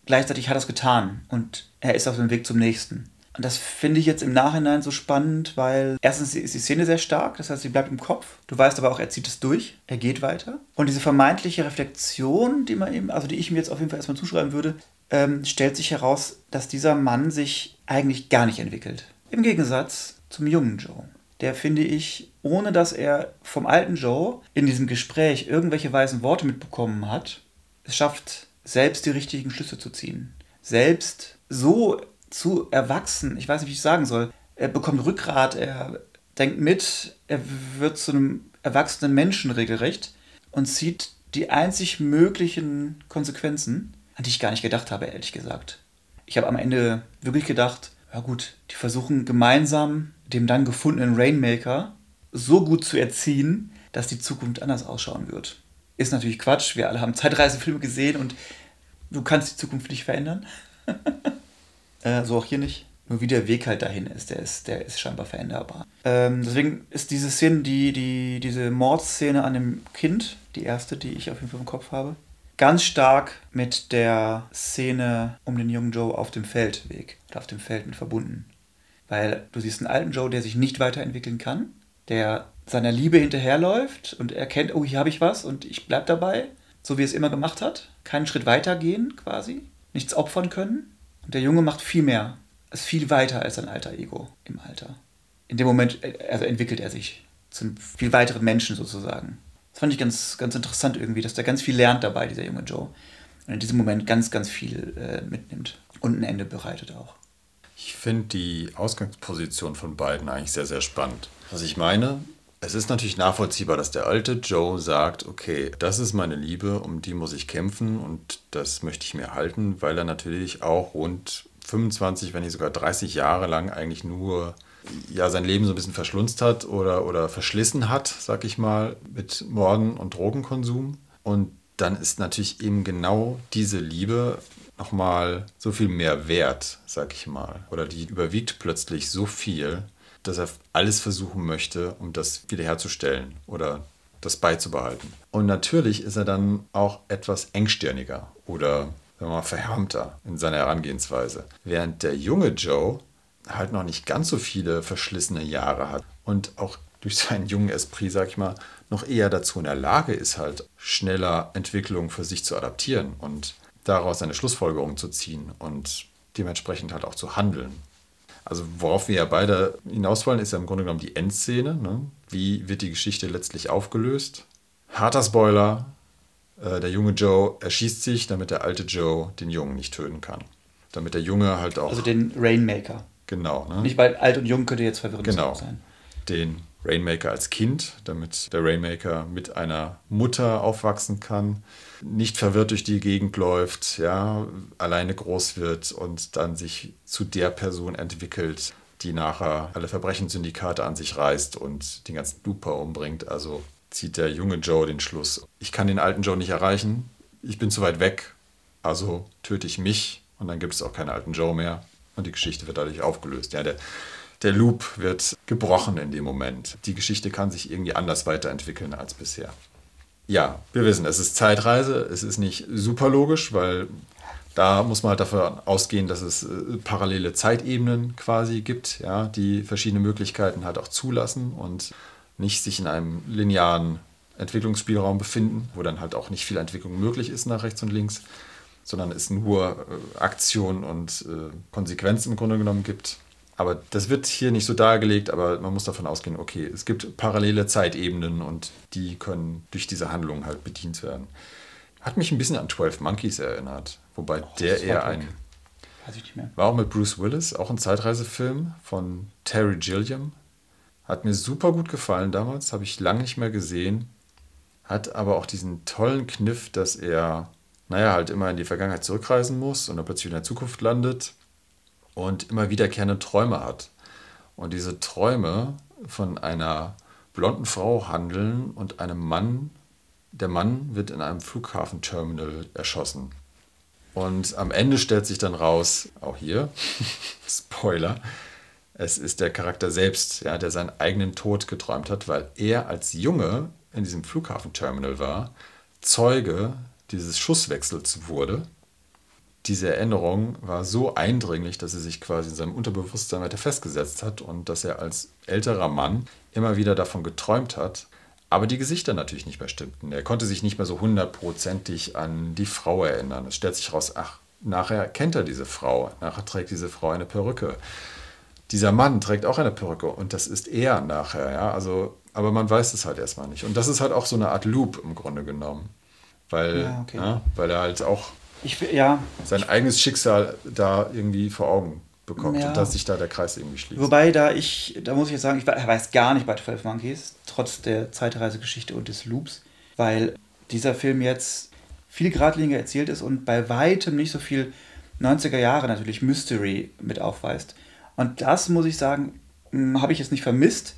Gleichzeitig hat er es getan und er ist auf dem Weg zum nächsten. Und das finde ich jetzt im Nachhinein so spannend, weil erstens ist die Szene sehr stark, das heißt, sie bleibt im Kopf. Du weißt aber auch, er zieht es durch, er geht weiter. Und diese vermeintliche Reflexion, die man eben, also die ich mir jetzt auf jeden Fall erstmal zuschreiben würde, ähm, stellt sich heraus, dass dieser Mann sich eigentlich gar nicht entwickelt. Im Gegensatz zum jungen Joe. Der finde ich, ohne dass er vom alten Joe in diesem Gespräch irgendwelche weißen Worte mitbekommen hat, es schafft, selbst die richtigen Schlüsse zu ziehen. Selbst so zu erwachsen, ich weiß nicht, wie ich sagen soll. Er bekommt Rückgrat, er denkt mit, er wird zu einem erwachsenen Menschen regelrecht und zieht die einzig möglichen Konsequenzen, an die ich gar nicht gedacht habe, ehrlich gesagt. Ich habe am Ende wirklich gedacht, ja gut, die versuchen gemeinsam dem dann gefundenen Rainmaker so gut zu erziehen, dass die Zukunft anders ausschauen wird. Ist natürlich Quatsch, wir alle haben Zeitreisefilme gesehen und du kannst die Zukunft nicht verändern. Äh, so auch hier nicht. Nur wie der Weg halt dahin ist, der ist, der ist scheinbar veränderbar. Ähm, deswegen ist diese Szene, die, die, diese Mordszene an dem Kind, die erste, die ich auf jeden Fall im Kopf habe, ganz stark mit der Szene um den jungen Joe auf dem Feldweg oder auf dem Feld mit verbunden. Weil du siehst einen alten Joe, der sich nicht weiterentwickeln kann, der seiner Liebe hinterherläuft und erkennt, oh, hier habe ich was und ich bleib dabei, so wie es immer gemacht hat. Keinen Schritt weiter gehen quasi, nichts opfern können. Und der Junge macht viel mehr, ist viel weiter als sein alter Ego im Alter. In dem Moment also entwickelt er sich zum viel weiteren Menschen sozusagen. Das fand ich ganz, ganz interessant irgendwie, dass der ganz viel lernt dabei, dieser junge Joe. Und in diesem Moment ganz, ganz viel äh, mitnimmt und ein Ende bereitet auch. Ich finde die Ausgangsposition von beiden eigentlich sehr, sehr spannend. Was ich meine, es ist natürlich nachvollziehbar, dass der alte Joe sagt, okay, das ist meine Liebe, um die muss ich kämpfen und das möchte ich mir halten, weil er natürlich auch rund 25, wenn nicht sogar 30 Jahre lang eigentlich nur ja, sein Leben so ein bisschen verschlunzt hat oder, oder verschlissen hat, sag ich mal, mit Morden und Drogenkonsum. Und dann ist natürlich eben genau diese Liebe nochmal so viel mehr wert, sag ich mal. Oder die überwiegt plötzlich so viel, dass er alles versuchen möchte, um das wiederherzustellen oder das beizubehalten. Und natürlich ist er dann auch etwas engstirniger oder sagen wir mal, verhärmter in seiner Herangehensweise. Während der junge Joe halt noch nicht ganz so viele verschlissene Jahre hat und auch durch seinen jungen Esprit, sag ich mal, noch eher dazu in der Lage ist, halt schneller Entwicklungen für sich zu adaptieren und daraus eine Schlussfolgerung zu ziehen und dementsprechend halt auch zu handeln. Also worauf wir ja beide hinaus wollen, ist ja im Grunde genommen die Endszene. Ne? Wie wird die Geschichte letztlich aufgelöst? Harter Spoiler, äh, der junge Joe erschießt sich, damit der alte Joe den Jungen nicht töten kann. Damit der Junge halt auch... Also den Rainmaker. Genau. Ne? Nicht, weil alt und jung könnte jetzt verwirrend genau. sein. Den Rainmaker als Kind, damit der Rainmaker mit einer Mutter aufwachsen kann, nicht verwirrt durch die Gegend läuft, ja, alleine groß wird und dann sich zu der Person entwickelt, die nachher alle Verbrechenssyndikate an sich reißt und den ganzen Looper umbringt. Also zieht der junge Joe den Schluss. Ich kann den alten Joe nicht erreichen, ich bin zu weit weg, also töte ich mich und dann gibt es auch keinen alten Joe mehr und die Geschichte wird dadurch aufgelöst. Ja, der, der Loop wird gebrochen in dem Moment. Die Geschichte kann sich irgendwie anders weiterentwickeln als bisher. Ja, wir wissen, es ist Zeitreise, es ist nicht super logisch, weil da muss man halt davon ausgehen, dass es äh, parallele Zeitebenen quasi gibt, ja, die verschiedene Möglichkeiten halt auch zulassen und nicht sich in einem linearen Entwicklungsspielraum befinden, wo dann halt auch nicht viel Entwicklung möglich ist nach rechts und links, sondern es nur äh, Aktion und äh, Konsequenzen im Grunde genommen gibt. Aber das wird hier nicht so dargelegt, aber man muss davon ausgehen, okay, es gibt parallele Zeitebenen und die können durch diese Handlung halt bedient werden. Hat mich ein bisschen an 12 Monkeys erinnert, wobei oh, der eher ein. Weiß ich nicht mehr. War auch mit Bruce Willis, auch ein Zeitreisefilm von Terry Gilliam. Hat mir super gut gefallen damals, habe ich lange nicht mehr gesehen. Hat aber auch diesen tollen Kniff, dass er, naja, halt immer in die Vergangenheit zurückreisen muss und dann plötzlich in der Zukunft landet und immer wiederkehrende Träume hat. Und diese Träume von einer blonden Frau handeln und einem Mann, der Mann wird in einem Flughafenterminal erschossen. Und am Ende stellt sich dann raus, auch hier, Spoiler, es ist der Charakter selbst, ja, der seinen eigenen Tod geträumt hat, weil er als Junge in diesem Flughafenterminal war, Zeuge dieses Schusswechsels wurde diese Erinnerung war so eindringlich, dass sie sich quasi in seinem Unterbewusstsein weiter festgesetzt hat und dass er als älterer Mann immer wieder davon geträumt hat, aber die Gesichter natürlich nicht mehr stimmten. Er konnte sich nicht mehr so hundertprozentig an die Frau erinnern. Es stellt sich raus, ach, nachher kennt er diese Frau, nachher trägt diese Frau eine Perücke. Dieser Mann trägt auch eine Perücke und das ist er nachher, ja, also, aber man weiß es halt erstmal nicht. Und das ist halt auch so eine Art Loop im Grunde genommen. Weil, ja, okay. ja, weil er halt auch ich, ja. sein eigenes Schicksal da irgendwie vor Augen bekommt ja. und dass sich da der Kreis irgendwie schließt. Wobei, da ich, da muss ich jetzt sagen, ich weiß gar nicht bei 12 Monkeys, trotz der Zeitreisegeschichte und des Loops, weil dieser Film jetzt viel geradliniger erzählt ist und bei weitem nicht so viel 90er Jahre natürlich Mystery mit aufweist. Und das, muss ich sagen, hm, habe ich jetzt nicht vermisst,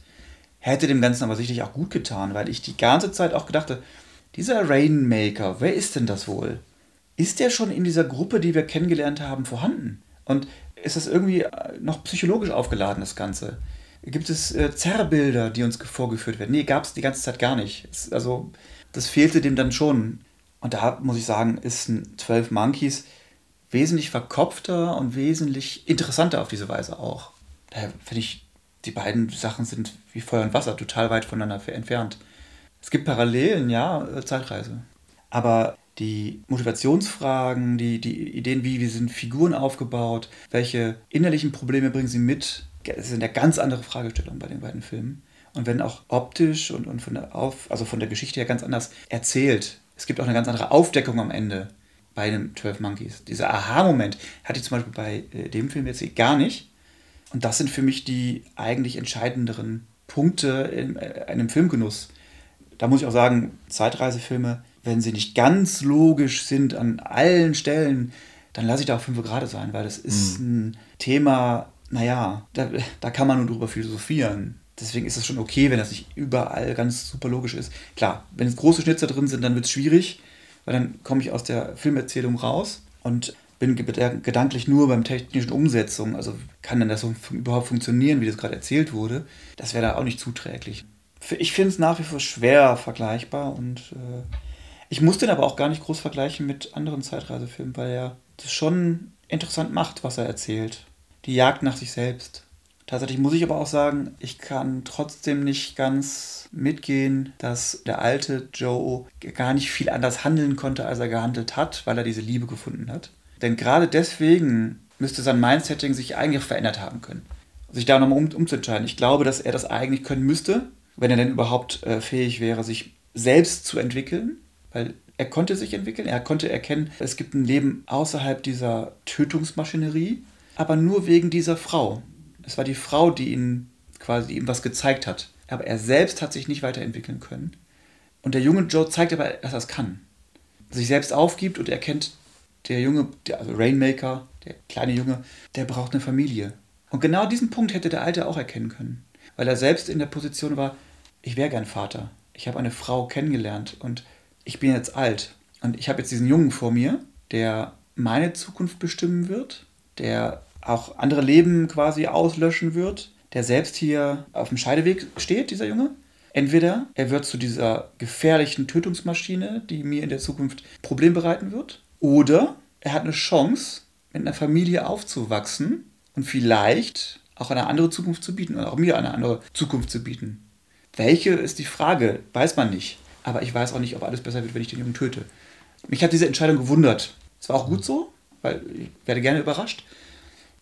hätte dem Ganzen aber sicherlich auch gut getan, weil ich die ganze Zeit auch gedachte, dieser Rainmaker, wer ist denn das wohl? Ist der schon in dieser Gruppe, die wir kennengelernt haben, vorhanden? Und ist das irgendwie äh, noch psychologisch aufgeladen, das Ganze? Gibt es äh, Zerrbilder, die uns vorgeführt werden? Nee, gab es die ganze Zeit gar nicht. Es, also, das fehlte dem dann schon. Und da muss ich sagen, ist ein 12 Monkeys wesentlich verkopfter und wesentlich interessanter auf diese Weise auch. Daher finde ich Die beiden Sachen sind wie Feuer und Wasser, total weit voneinander entfernt. Es gibt Parallelen, ja, äh, Zeitreise. Aber die Motivationsfragen, die, die Ideen, wie, wie sind Figuren aufgebaut, welche innerlichen Probleme bringen sie mit, das sind ja ganz andere Fragestellungen bei den beiden Filmen. Und werden auch optisch und, und von, der Auf, also von der Geschichte her ganz anders erzählt. Es gibt auch eine ganz andere Aufdeckung am Ende bei einem 12 Monkeys. Dieser Aha-Moment hatte ich zum Beispiel bei äh, dem Film jetzt gar nicht. Und das sind für mich die eigentlich entscheidenderen Punkte in äh, einem Filmgenuss. Da muss ich auch sagen, Zeitreisefilme, wenn sie nicht ganz logisch sind an allen Stellen, dann lasse ich da auch fünf gerade sein, weil das ist mhm. ein Thema, naja, da, da kann man nur drüber philosophieren. Deswegen ist es schon okay, wenn das nicht überall ganz super logisch ist. Klar, wenn es große Schnitzer drin sind, dann wird es schwierig, weil dann komme ich aus der Filmerzählung raus und bin gedanklich nur beim technischen Umsetzung. Also kann denn das so überhaupt funktionieren, wie das gerade erzählt wurde? Das wäre da auch nicht zuträglich. Ich finde es nach wie vor schwer vergleichbar und äh, ich muss den aber auch gar nicht groß vergleichen mit anderen Zeitreisefilmen, weil er das schon interessant macht, was er erzählt. Die Jagd nach sich selbst. Tatsächlich muss ich aber auch sagen, ich kann trotzdem nicht ganz mitgehen, dass der alte Joe gar nicht viel anders handeln konnte, als er gehandelt hat, weil er diese Liebe gefunden hat. Denn gerade deswegen müsste sein Mindsetting sich eigentlich verändert haben können. Sich da nochmal um, umzuentscheiden. Ich glaube, dass er das eigentlich können müsste, wenn er denn überhaupt äh, fähig wäre, sich selbst zu entwickeln. Weil er konnte sich entwickeln, er konnte erkennen, es gibt ein Leben außerhalb dieser Tötungsmaschinerie, aber nur wegen dieser Frau. Es war die Frau, die ihm quasi ihm was gezeigt hat. Aber er selbst hat sich nicht weiterentwickeln können. Und der junge Joe zeigt aber, dass er es kann. Sich selbst aufgibt und erkennt, der Junge, der, also Rainmaker, der kleine Junge, der braucht eine Familie. Und genau diesen Punkt hätte der Alte auch erkennen können. Weil er selbst in der Position war, ich wäre gern Vater. Ich habe eine Frau kennengelernt und ich bin jetzt alt. Und ich habe jetzt diesen Jungen vor mir, der meine Zukunft bestimmen wird, der auch andere Leben quasi auslöschen wird, der selbst hier auf dem Scheideweg steht, dieser Junge. Entweder er wird zu dieser gefährlichen Tötungsmaschine, die mir in der Zukunft Problem bereiten wird, oder er hat eine Chance, mit einer Familie aufzuwachsen und vielleicht auch eine andere Zukunft zu bieten und auch mir eine andere Zukunft zu bieten. Welche ist die Frage, weiß man nicht. Aber ich weiß auch nicht, ob alles besser wird, wenn ich den Jungen töte. Mich hat diese Entscheidung gewundert. Es war auch gut so, weil ich werde gerne überrascht.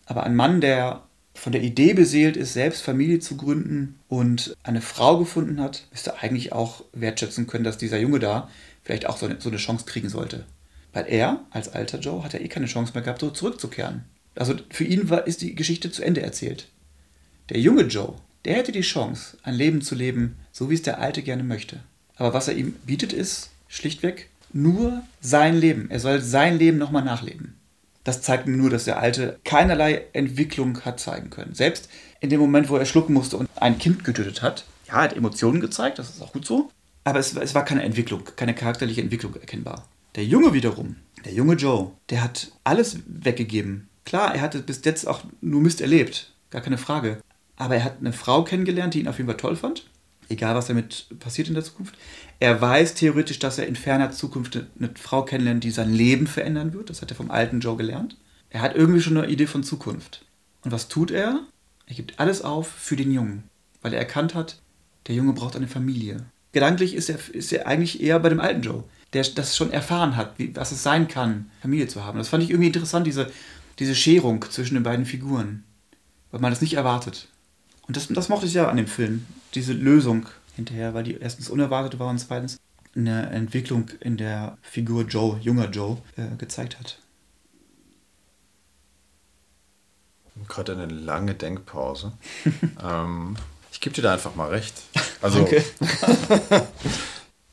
Aber ein Mann, der von der Idee beseelt ist, selbst Familie zu gründen und eine Frau gefunden hat, müsste eigentlich auch wertschätzen können, dass dieser Junge da vielleicht auch so eine, so eine Chance kriegen sollte. Weil er, als alter Joe, hat ja eh keine Chance mehr gehabt, so zurückzukehren. Also für ihn war, ist die Geschichte zu Ende erzählt. Der junge Joe, der hätte die Chance, ein Leben zu leben, so wie es der Alte gerne möchte. Aber was er ihm bietet, ist schlichtweg nur sein Leben. Er soll sein Leben nochmal nachleben. Das zeigt nur, dass der Alte keinerlei Entwicklung hat zeigen können. Selbst in dem Moment, wo er schlucken musste und ein Kind getötet hat, ja, er hat Emotionen gezeigt, das ist auch gut so. Aber es, es war keine Entwicklung, keine charakterliche Entwicklung erkennbar. Der Junge wiederum, der junge Joe, der hat alles weggegeben. Klar, er hatte bis jetzt auch nur Mist erlebt, gar keine Frage. Aber er hat eine Frau kennengelernt, die ihn auf jeden Fall toll fand. Egal, was damit passiert in der Zukunft. Er weiß theoretisch, dass er in ferner Zukunft eine Frau kennenlernt, die sein Leben verändern wird. Das hat er vom alten Joe gelernt. Er hat irgendwie schon eine Idee von Zukunft. Und was tut er? Er gibt alles auf für den Jungen, weil er erkannt hat, der Junge braucht eine Familie. Gedanklich ist er, ist er eigentlich eher bei dem alten Joe, der das schon erfahren hat, wie, was es sein kann, Familie zu haben. Das fand ich irgendwie interessant, diese, diese Scherung zwischen den beiden Figuren, weil man das nicht erwartet. Und das, das mochte ich ja an dem Film, diese Lösung hinterher, weil die erstens unerwartet war und zweitens eine Entwicklung in der Figur Joe, junger Joe, äh, gezeigt hat. Gerade eine lange Denkpause. ähm, ich gebe dir da einfach mal recht. Also,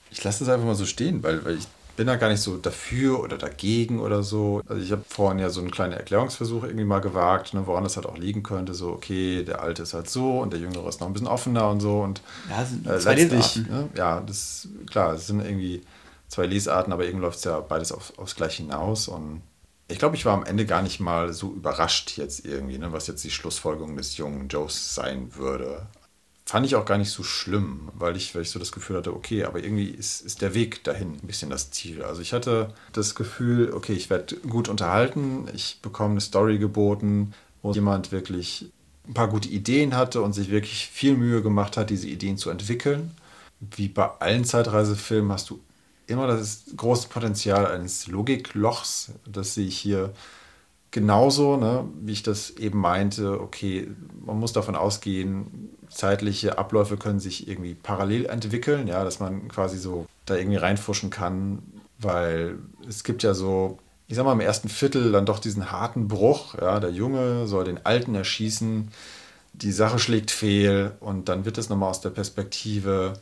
ich lasse es einfach mal so stehen, weil, weil ich bin da gar nicht so dafür oder dagegen oder so. Also ich habe vorhin ja so einen kleinen Erklärungsversuch irgendwie mal gewagt, ne, woran das halt auch liegen könnte. So, okay, der Alte ist halt so und der Jüngere ist noch ein bisschen offener und so. Und ja, sind äh, letztlich, ne, ja, das klar, es sind irgendwie zwei Lesarten, aber irgendwie läuft es ja beides auf, aufs Gleiche hinaus. Und ich glaube, ich war am Ende gar nicht mal so überrascht jetzt irgendwie, ne, was jetzt die Schlussfolgerung des jungen Joes sein würde fand ich auch gar nicht so schlimm, weil ich, weil ich so das Gefühl hatte, okay, aber irgendwie ist, ist der Weg dahin ein bisschen das Ziel. Also ich hatte das Gefühl, okay, ich werde gut unterhalten, ich bekomme eine Story geboten, wo jemand wirklich ein paar gute Ideen hatte und sich wirklich viel Mühe gemacht hat, diese Ideen zu entwickeln. Wie bei allen Zeitreisefilmen hast du immer das große Potenzial eines Logiklochs. Das sehe ich hier genauso, ne, wie ich das eben meinte. Okay, man muss davon ausgehen, zeitliche Abläufe können sich irgendwie parallel entwickeln, ja, dass man quasi so da irgendwie reinfuschen kann, weil es gibt ja so, ich sag mal, im ersten Viertel dann doch diesen harten Bruch, ja, der Junge soll den Alten erschießen, die Sache schlägt fehl und dann wird es nochmal aus der Perspektive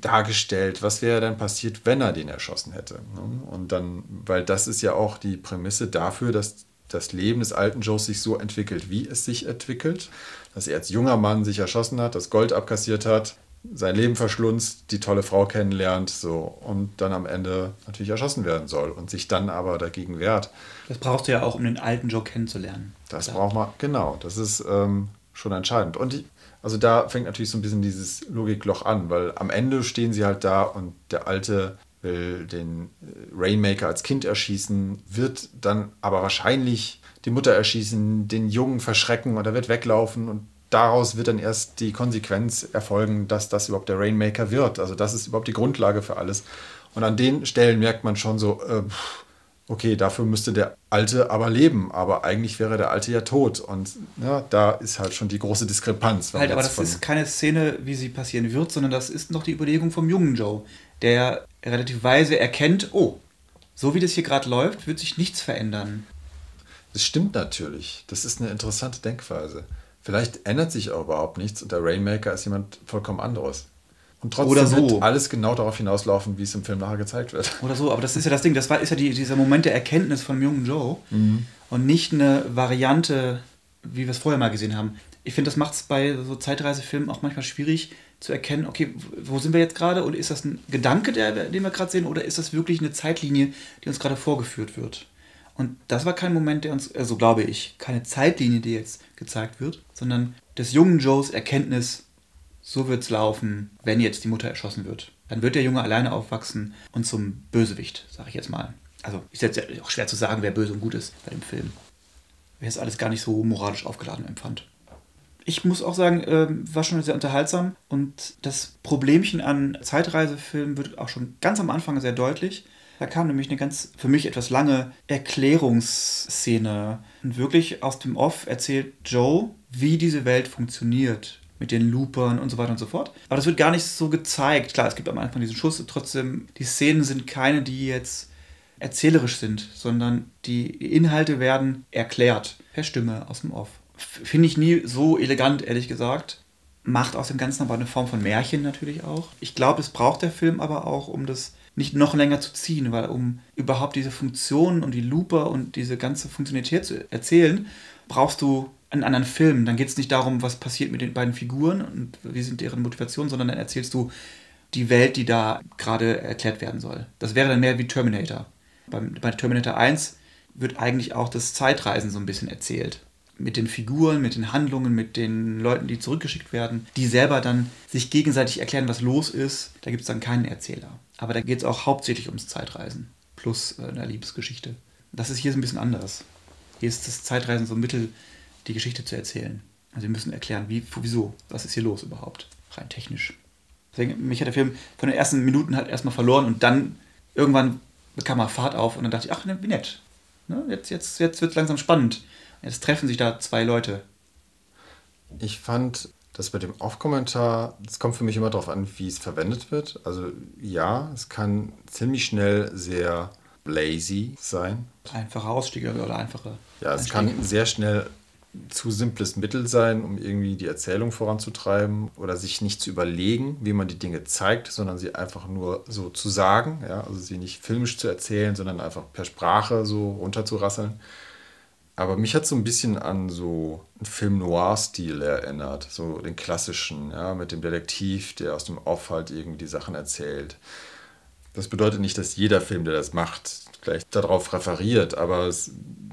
dargestellt, was wäre denn passiert, wenn er den erschossen hätte. Ne? Und dann, weil das ist ja auch die Prämisse dafür, dass das Leben des alten Joes sich so entwickelt, wie es sich entwickelt. Dass er als junger Mann sich erschossen hat, das Gold abkassiert hat, sein Leben verschlunzt, die tolle Frau kennenlernt, so und dann am Ende natürlich erschossen werden soll und sich dann aber dagegen wehrt. Das brauchst du ja auch, um den alten Joe kennenzulernen. Das Klar. braucht man, genau, das ist ähm, schon entscheidend. Und ich, also da fängt natürlich so ein bisschen dieses Logikloch an, weil am Ende stehen sie halt da und der alte will den äh, Rainmaker als Kind erschießen, wird dann aber wahrscheinlich die Mutter erschießen, den Jungen verschrecken und er wird weglaufen und daraus wird dann erst die Konsequenz erfolgen, dass das überhaupt der Rainmaker wird. Also das ist überhaupt die Grundlage für alles. Und an den Stellen merkt man schon so, äh, okay, dafür müsste der Alte aber leben, aber eigentlich wäre der Alte ja tot. Und ja, da ist halt schon die große Diskrepanz. Halt, aber das ist keine Szene, wie sie passieren wird, sondern das ist noch die Überlegung vom jungen Joe, der relativ weise erkennt, oh, so wie das hier gerade läuft, wird sich nichts verändern. Das stimmt natürlich. Das ist eine interessante Denkweise. Vielleicht ändert sich auch überhaupt nichts und der Rainmaker ist jemand vollkommen anderes. Und trotzdem Oder so. wird alles genau darauf hinauslaufen, wie es im Film nachher gezeigt wird. Oder so, aber das ist ja das Ding, das war, ist ja die, dieser Moment der Erkenntnis von jungen Joe mhm. und nicht eine Variante, wie wir es vorher mal gesehen haben. Ich finde, das macht es bei so Zeitreisefilmen auch manchmal schwierig, zu erkennen, okay, wo sind wir jetzt gerade und ist das ein Gedanke, der, den wir gerade sehen, oder ist das wirklich eine Zeitlinie, die uns gerade vorgeführt wird? Und das war kein Moment, der uns, also glaube ich, keine Zeitlinie, die jetzt gezeigt wird, sondern des jungen Joes Erkenntnis, so wird es laufen, wenn jetzt die Mutter erschossen wird. Dann wird der Junge alleine aufwachsen und zum Bösewicht, sage ich jetzt mal. Also ist jetzt auch schwer zu sagen, wer böse und gut ist bei dem Film. Wer es alles gar nicht so moralisch aufgeladen empfand ich muss auch sagen, äh, war schon sehr unterhaltsam. Und das Problemchen an Zeitreisefilmen wird auch schon ganz am Anfang sehr deutlich. Da kam nämlich eine ganz, für mich etwas lange Erklärungsszene. Und wirklich aus dem Off erzählt Joe, wie diese Welt funktioniert. Mit den Loopern und so weiter und so fort. Aber das wird gar nicht so gezeigt. Klar, es gibt am Anfang diesen Schuss. Trotzdem, die Szenen sind keine, die jetzt erzählerisch sind, sondern die Inhalte werden erklärt per Stimme aus dem Off finde ich nie so elegant, ehrlich gesagt. Macht aus dem Ganzen aber eine Form von Märchen natürlich auch. Ich glaube, es braucht der Film aber auch, um das nicht noch länger zu ziehen, weil um überhaupt diese Funktionen und die Looper und diese ganze Funktionalität zu erzählen, brauchst du einen anderen Film. Dann geht es nicht darum, was passiert mit den beiden Figuren und wie sind deren Motivationen, sondern dann erzählst du die Welt, die da gerade erklärt werden soll. Das wäre dann mehr wie Terminator. Beim, bei Terminator 1 wird eigentlich auch das Zeitreisen so ein bisschen erzählt mit den Figuren, mit den Handlungen, mit den Leuten, die zurückgeschickt werden, die selber dann sich gegenseitig erklären, was los ist. Da gibt es dann keinen Erzähler. Aber da geht es auch hauptsächlich ums Zeitreisen plus äh, eine Liebesgeschichte. Das ist hier so ein bisschen anders. Hier ist das Zeitreisen so ein Mittel, die Geschichte zu erzählen. Also wir müssen erklären, wie, wieso, was ist hier los überhaupt, rein technisch. Deswegen, mich hat der Film von den ersten Minuten halt erstmal verloren und dann irgendwann bekam er Fahrt auf und dann dachte ich, ach, wie nett. Ne? Jetzt, jetzt, jetzt wird es langsam spannend. Jetzt treffen sich da zwei Leute. Ich fand das mit dem Off-Kommentar, das kommt für mich immer darauf an, wie es verwendet wird. Also ja, es kann ziemlich schnell sehr lazy sein. Einfache Ausstiege oder einfache. Ja, es Einstiege. kann sehr schnell zu simples Mittel sein, um irgendwie die Erzählung voranzutreiben oder sich nicht zu überlegen, wie man die Dinge zeigt, sondern sie einfach nur so zu sagen, ja, also sie nicht filmisch zu erzählen, sondern einfach per Sprache so runterzurasseln. Aber mich hat so ein bisschen an so einen Film Noir-Stil erinnert, so den klassischen, ja, mit dem Detektiv, der aus dem Off halt irgendwie die Sachen erzählt. Das bedeutet nicht, dass jeder Film, der das macht, gleich darauf referiert, aber es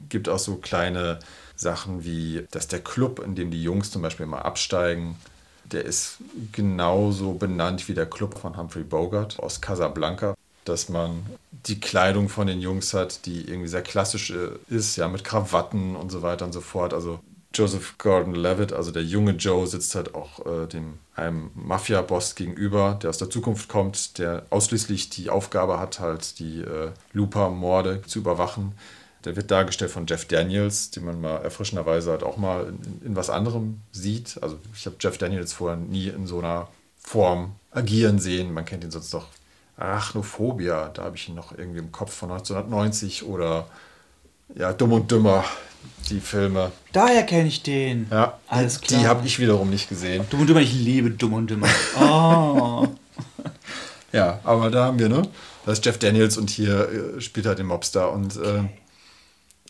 gibt auch so kleine Sachen wie, dass der Club, in dem die Jungs zum Beispiel mal absteigen, der ist genauso benannt wie der Club von Humphrey Bogart aus Casablanca dass man die Kleidung von den Jungs hat, die irgendwie sehr klassisch äh, ist, ja, mit Krawatten und so weiter und so fort. Also Joseph Gordon-Levitt, also der junge Joe, sitzt halt auch äh, dem einem Mafia-Boss gegenüber, der aus der Zukunft kommt, der ausschließlich die Aufgabe hat, halt die äh, Looper-Morde zu überwachen. Der wird dargestellt von Jeff Daniels, den man mal erfrischenderweise halt auch mal in, in was anderem sieht. Also ich habe Jeff Daniels vorher nie in so einer Form agieren sehen. Man kennt ihn sonst noch Arachnophobia, da habe ich ihn noch irgendwie im Kopf von 1990 oder ja, Dumm und Dümmer, die Filme. Daher kenne ich den. Ja, Alles die, klar. Die habe ich wiederum nicht gesehen. Dumm und Dümmer, ich liebe Dumm und Dümmer. Oh. Ja, aber da haben wir, ne? Da ist Jeff Daniels und hier äh, spielt er den Mobster und, äh,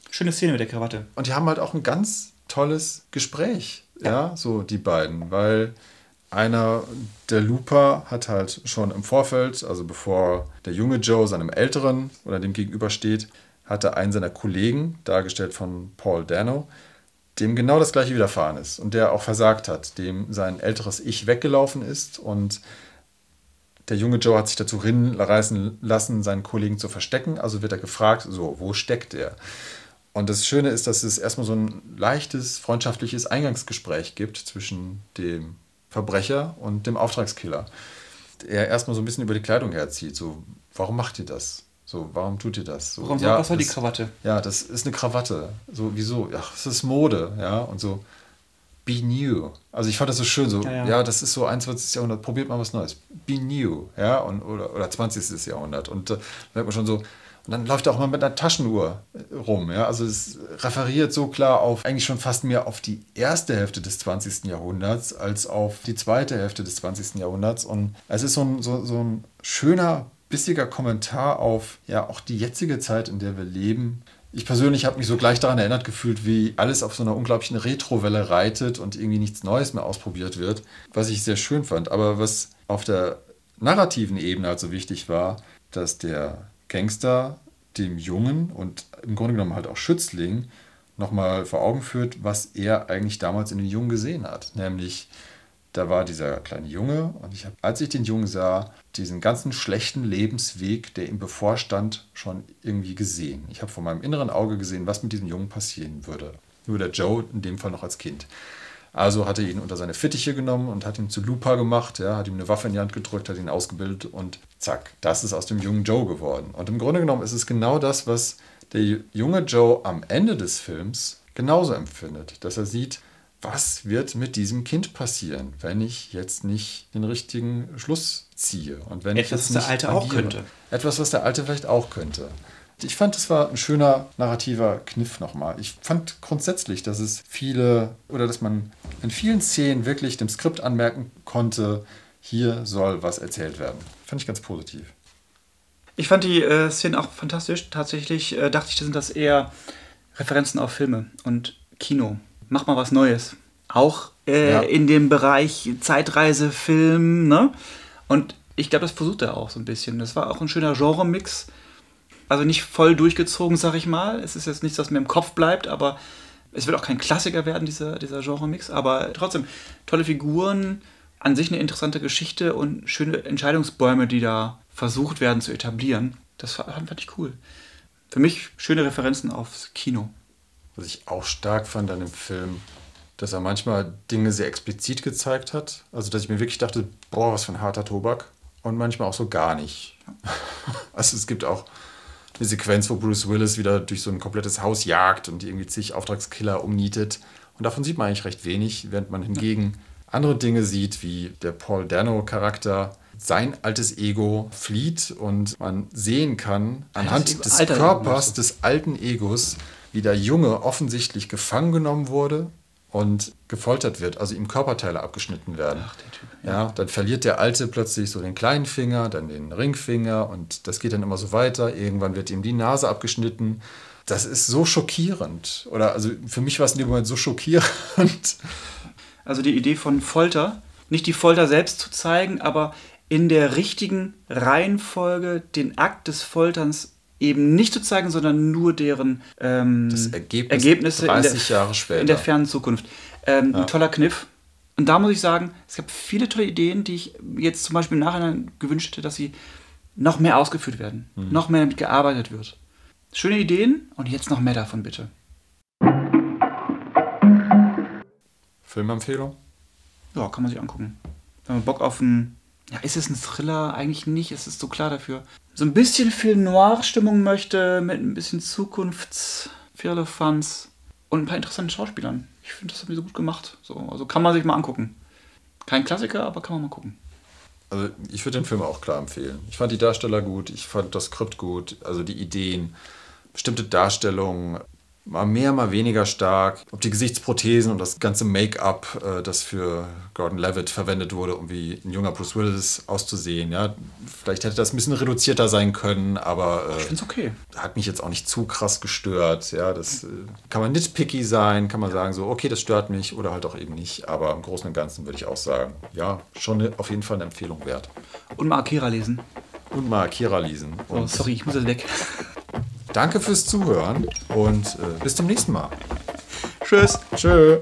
Schöne Szene mit der Krawatte. und die haben halt auch ein ganz tolles Gespräch, ja, so die beiden, weil einer der Looper hat halt schon im Vorfeld, also bevor der junge Joe seinem Älteren oder dem gegenübersteht, hatte einen seiner Kollegen, dargestellt von Paul Dano, dem genau das gleiche widerfahren ist und der auch versagt hat, dem sein älteres Ich weggelaufen ist und der junge Joe hat sich dazu hinreißen lassen, seinen Kollegen zu verstecken. Also wird er gefragt, so, wo steckt er? Und das Schöne ist, dass es erstmal so ein leichtes, freundschaftliches Eingangsgespräch gibt zwischen dem Verbrecher und dem Auftragskiller. Er erstmal so ein bisschen über die Kleidung herzieht. So, warum macht ihr das? So, warum tut ihr das? So, Warum soll- was die das- Krawatte? Ja, das ist eine Krawatte. So, wieso? Ja, es ist Mode, ja, und so. Be new. Also ich fand das so schön, so, Ja, ja, ja. das ist so 21. Jahrhundert, probiert mal was Neues. Be new, ja, und, oder, oder 20. Jahrhundert. Und äh, merkt man schon so, und dann läuft er auch mal mit einer Taschenuhr äh, rum, ja. Also es referiert so klar auf eigentlich schon fast mehr auf die erste Hälfte des 20. Jahrhunderts als auf die zweite Hälfte des 20. Jahrhunderts. Und es ist so ein, so, so ein schöner, bissiger Kommentar auf ja auch die jetzige Zeit, in der wir leben. Ich persönlich habe mich so gleich daran erinnert gefühlt, wie alles auf so einer unglaublichen Retrowelle reitet und irgendwie nichts Neues mehr ausprobiert wird, was ich sehr schön fand. Aber was auf der narrativen Ebene halt so wichtig war, dass der Gangster dem Jungen und im Grunde genommen halt auch Schützling nochmal vor Augen führt, was er eigentlich damals in den Jungen gesehen hat. Nämlich, da war dieser kleine Junge und ich habe, als ich den Jungen sah, diesen ganzen schlechten Lebensweg, der ihm bevorstand, schon irgendwie gesehen. Ich habe vor meinem inneren Auge gesehen, was mit diesem Jungen passieren würde. Nur der Joe, in dem Fall noch als Kind. Also hat er ihn unter seine Fittiche genommen und hat ihn zu Lupa gemacht, ja, hat ihm eine Waffe in die Hand gedrückt, hat ihn ausgebildet und zack, das ist aus dem jungen Joe geworden. Und im Grunde genommen ist es genau das, was der junge Joe am Ende des Films genauso empfindet, dass er sieht, was wird mit diesem Kind passieren, wenn ich jetzt nicht den richtigen Schluss ziehe und wenn ich Etwas, jetzt was der Alte auch agiere. könnte. Etwas, was der Alte vielleicht auch könnte. Ich fand, es war ein schöner narrativer Kniff nochmal. Ich fand grundsätzlich, dass es viele oder dass man in vielen Szenen wirklich dem Skript anmerken konnte, hier soll was erzählt werden. Fand ich ganz positiv. Ich fand die äh, Szenen auch fantastisch. Tatsächlich äh, dachte ich, das sind das eher Referenzen auf Filme und Kino. Mach mal was Neues. Auch äh, Ja. in dem Bereich Zeitreisefilm, ne? Und ich glaube, das versucht er auch so ein bisschen. Das war auch ein schöner Genre-Mix. Also nicht voll durchgezogen, sag ich mal. Es ist jetzt nichts, was mir im Kopf bleibt, aber es wird auch kein Klassiker werden, dieser, dieser Genre-Mix. Aber trotzdem, tolle Figuren, an sich eine interessante Geschichte und schöne Entscheidungsbäume, die da versucht werden zu etablieren. Das fand fand ich cool. Für mich schöne Referenzen aufs Kino. Was ich auch stark fand an dem Film, dass er manchmal Dinge sehr explizit gezeigt hat. Also, dass ich mir wirklich dachte, boah, was für ein harter Tobak. Und manchmal auch so gar nicht. Also, es gibt auch eine Sequenz, wo Bruce Willis wieder durch so ein komplettes Haus jagt und irgendwie zig Auftragskiller umnietet. Und davon sieht man eigentlich recht wenig, während man hingegen andere Dinge sieht, wie der Paul Dano-Charakter sein altes Ego flieht und man sehen kann, anhand des Körpers des alten Egos, wie der Junge offensichtlich gefangen genommen wurde und gefoltert wird, also ihm Körperteile abgeschnitten werden. Ach, der Typ, Ja, dann verliert der Alte plötzlich so den kleinen Finger, dann den Ringfinger und das geht dann immer so weiter. Irgendwann wird ihm die Nase abgeschnitten. Das ist so schockierend. Oder also für mich war es in dem Moment so schockierend. Also die Idee von Folter, nicht die Folter selbst zu zeigen, aber in der richtigen Reihenfolge den Akt des Folterns eben nicht zu zeigen, sondern nur deren ähm, Ergebnis Ergebnisse 30 in der, Jahre später. in der fernen Zukunft. Ähm, Ein toller Kniff. Und da muss ich sagen, es gab viele tolle Ideen, die ich jetzt zum Beispiel im Nachhinein gewünscht hätte, dass sie noch mehr ausgeführt werden, Mhm. noch mehr damit gearbeitet wird. Schöne Ideen und jetzt noch mehr davon bitte. Filmempfehlung? Ja, kann man sich angucken. Wenn man Bock auf einen. Ja, ist es ein Thriller? Eigentlich nicht, es ist so klar dafür. So ein bisschen Film Noir-Stimmung möchte, mit ein bisschen Zukunfts-Firlefanz und ein paar interessanten Schauspielern. Ich finde, das haben die so gut gemacht. So, also kann man sich mal angucken. Kein Klassiker, aber kann man mal gucken. Also ich würde den Film auch klar empfehlen. Ich fand die Darsteller gut, ich fand das Skript gut, also die Ideen, bestimmte Darstellungen, mal mehr, mal weniger stark. Ob die Gesichtsprothesen und das ganze Make-up, äh, das für Gordon Levitt verwendet wurde, um wie ein junger Bruce Willis auszusehen. Ja, vielleicht hätte das ein bisschen reduzierter sein können, aber äh, Ich finde es okay. hat mich jetzt auch nicht zu krass gestört. Ja, das äh, kann man nitpicky sein, kann man sagen so, okay, das stört mich oder halt auch eben nicht. Aber im Großen und Ganzen würde ich auch sagen, ja, schon eine, auf jeden Fall eine Empfehlung wert. Und mal Akira lesen. Und mal Akira lesen. Oh, Und sorry, ich muss jetzt weg. danke fürs Zuhören und äh, bis zum nächsten Mal. Tschüss. Tschö.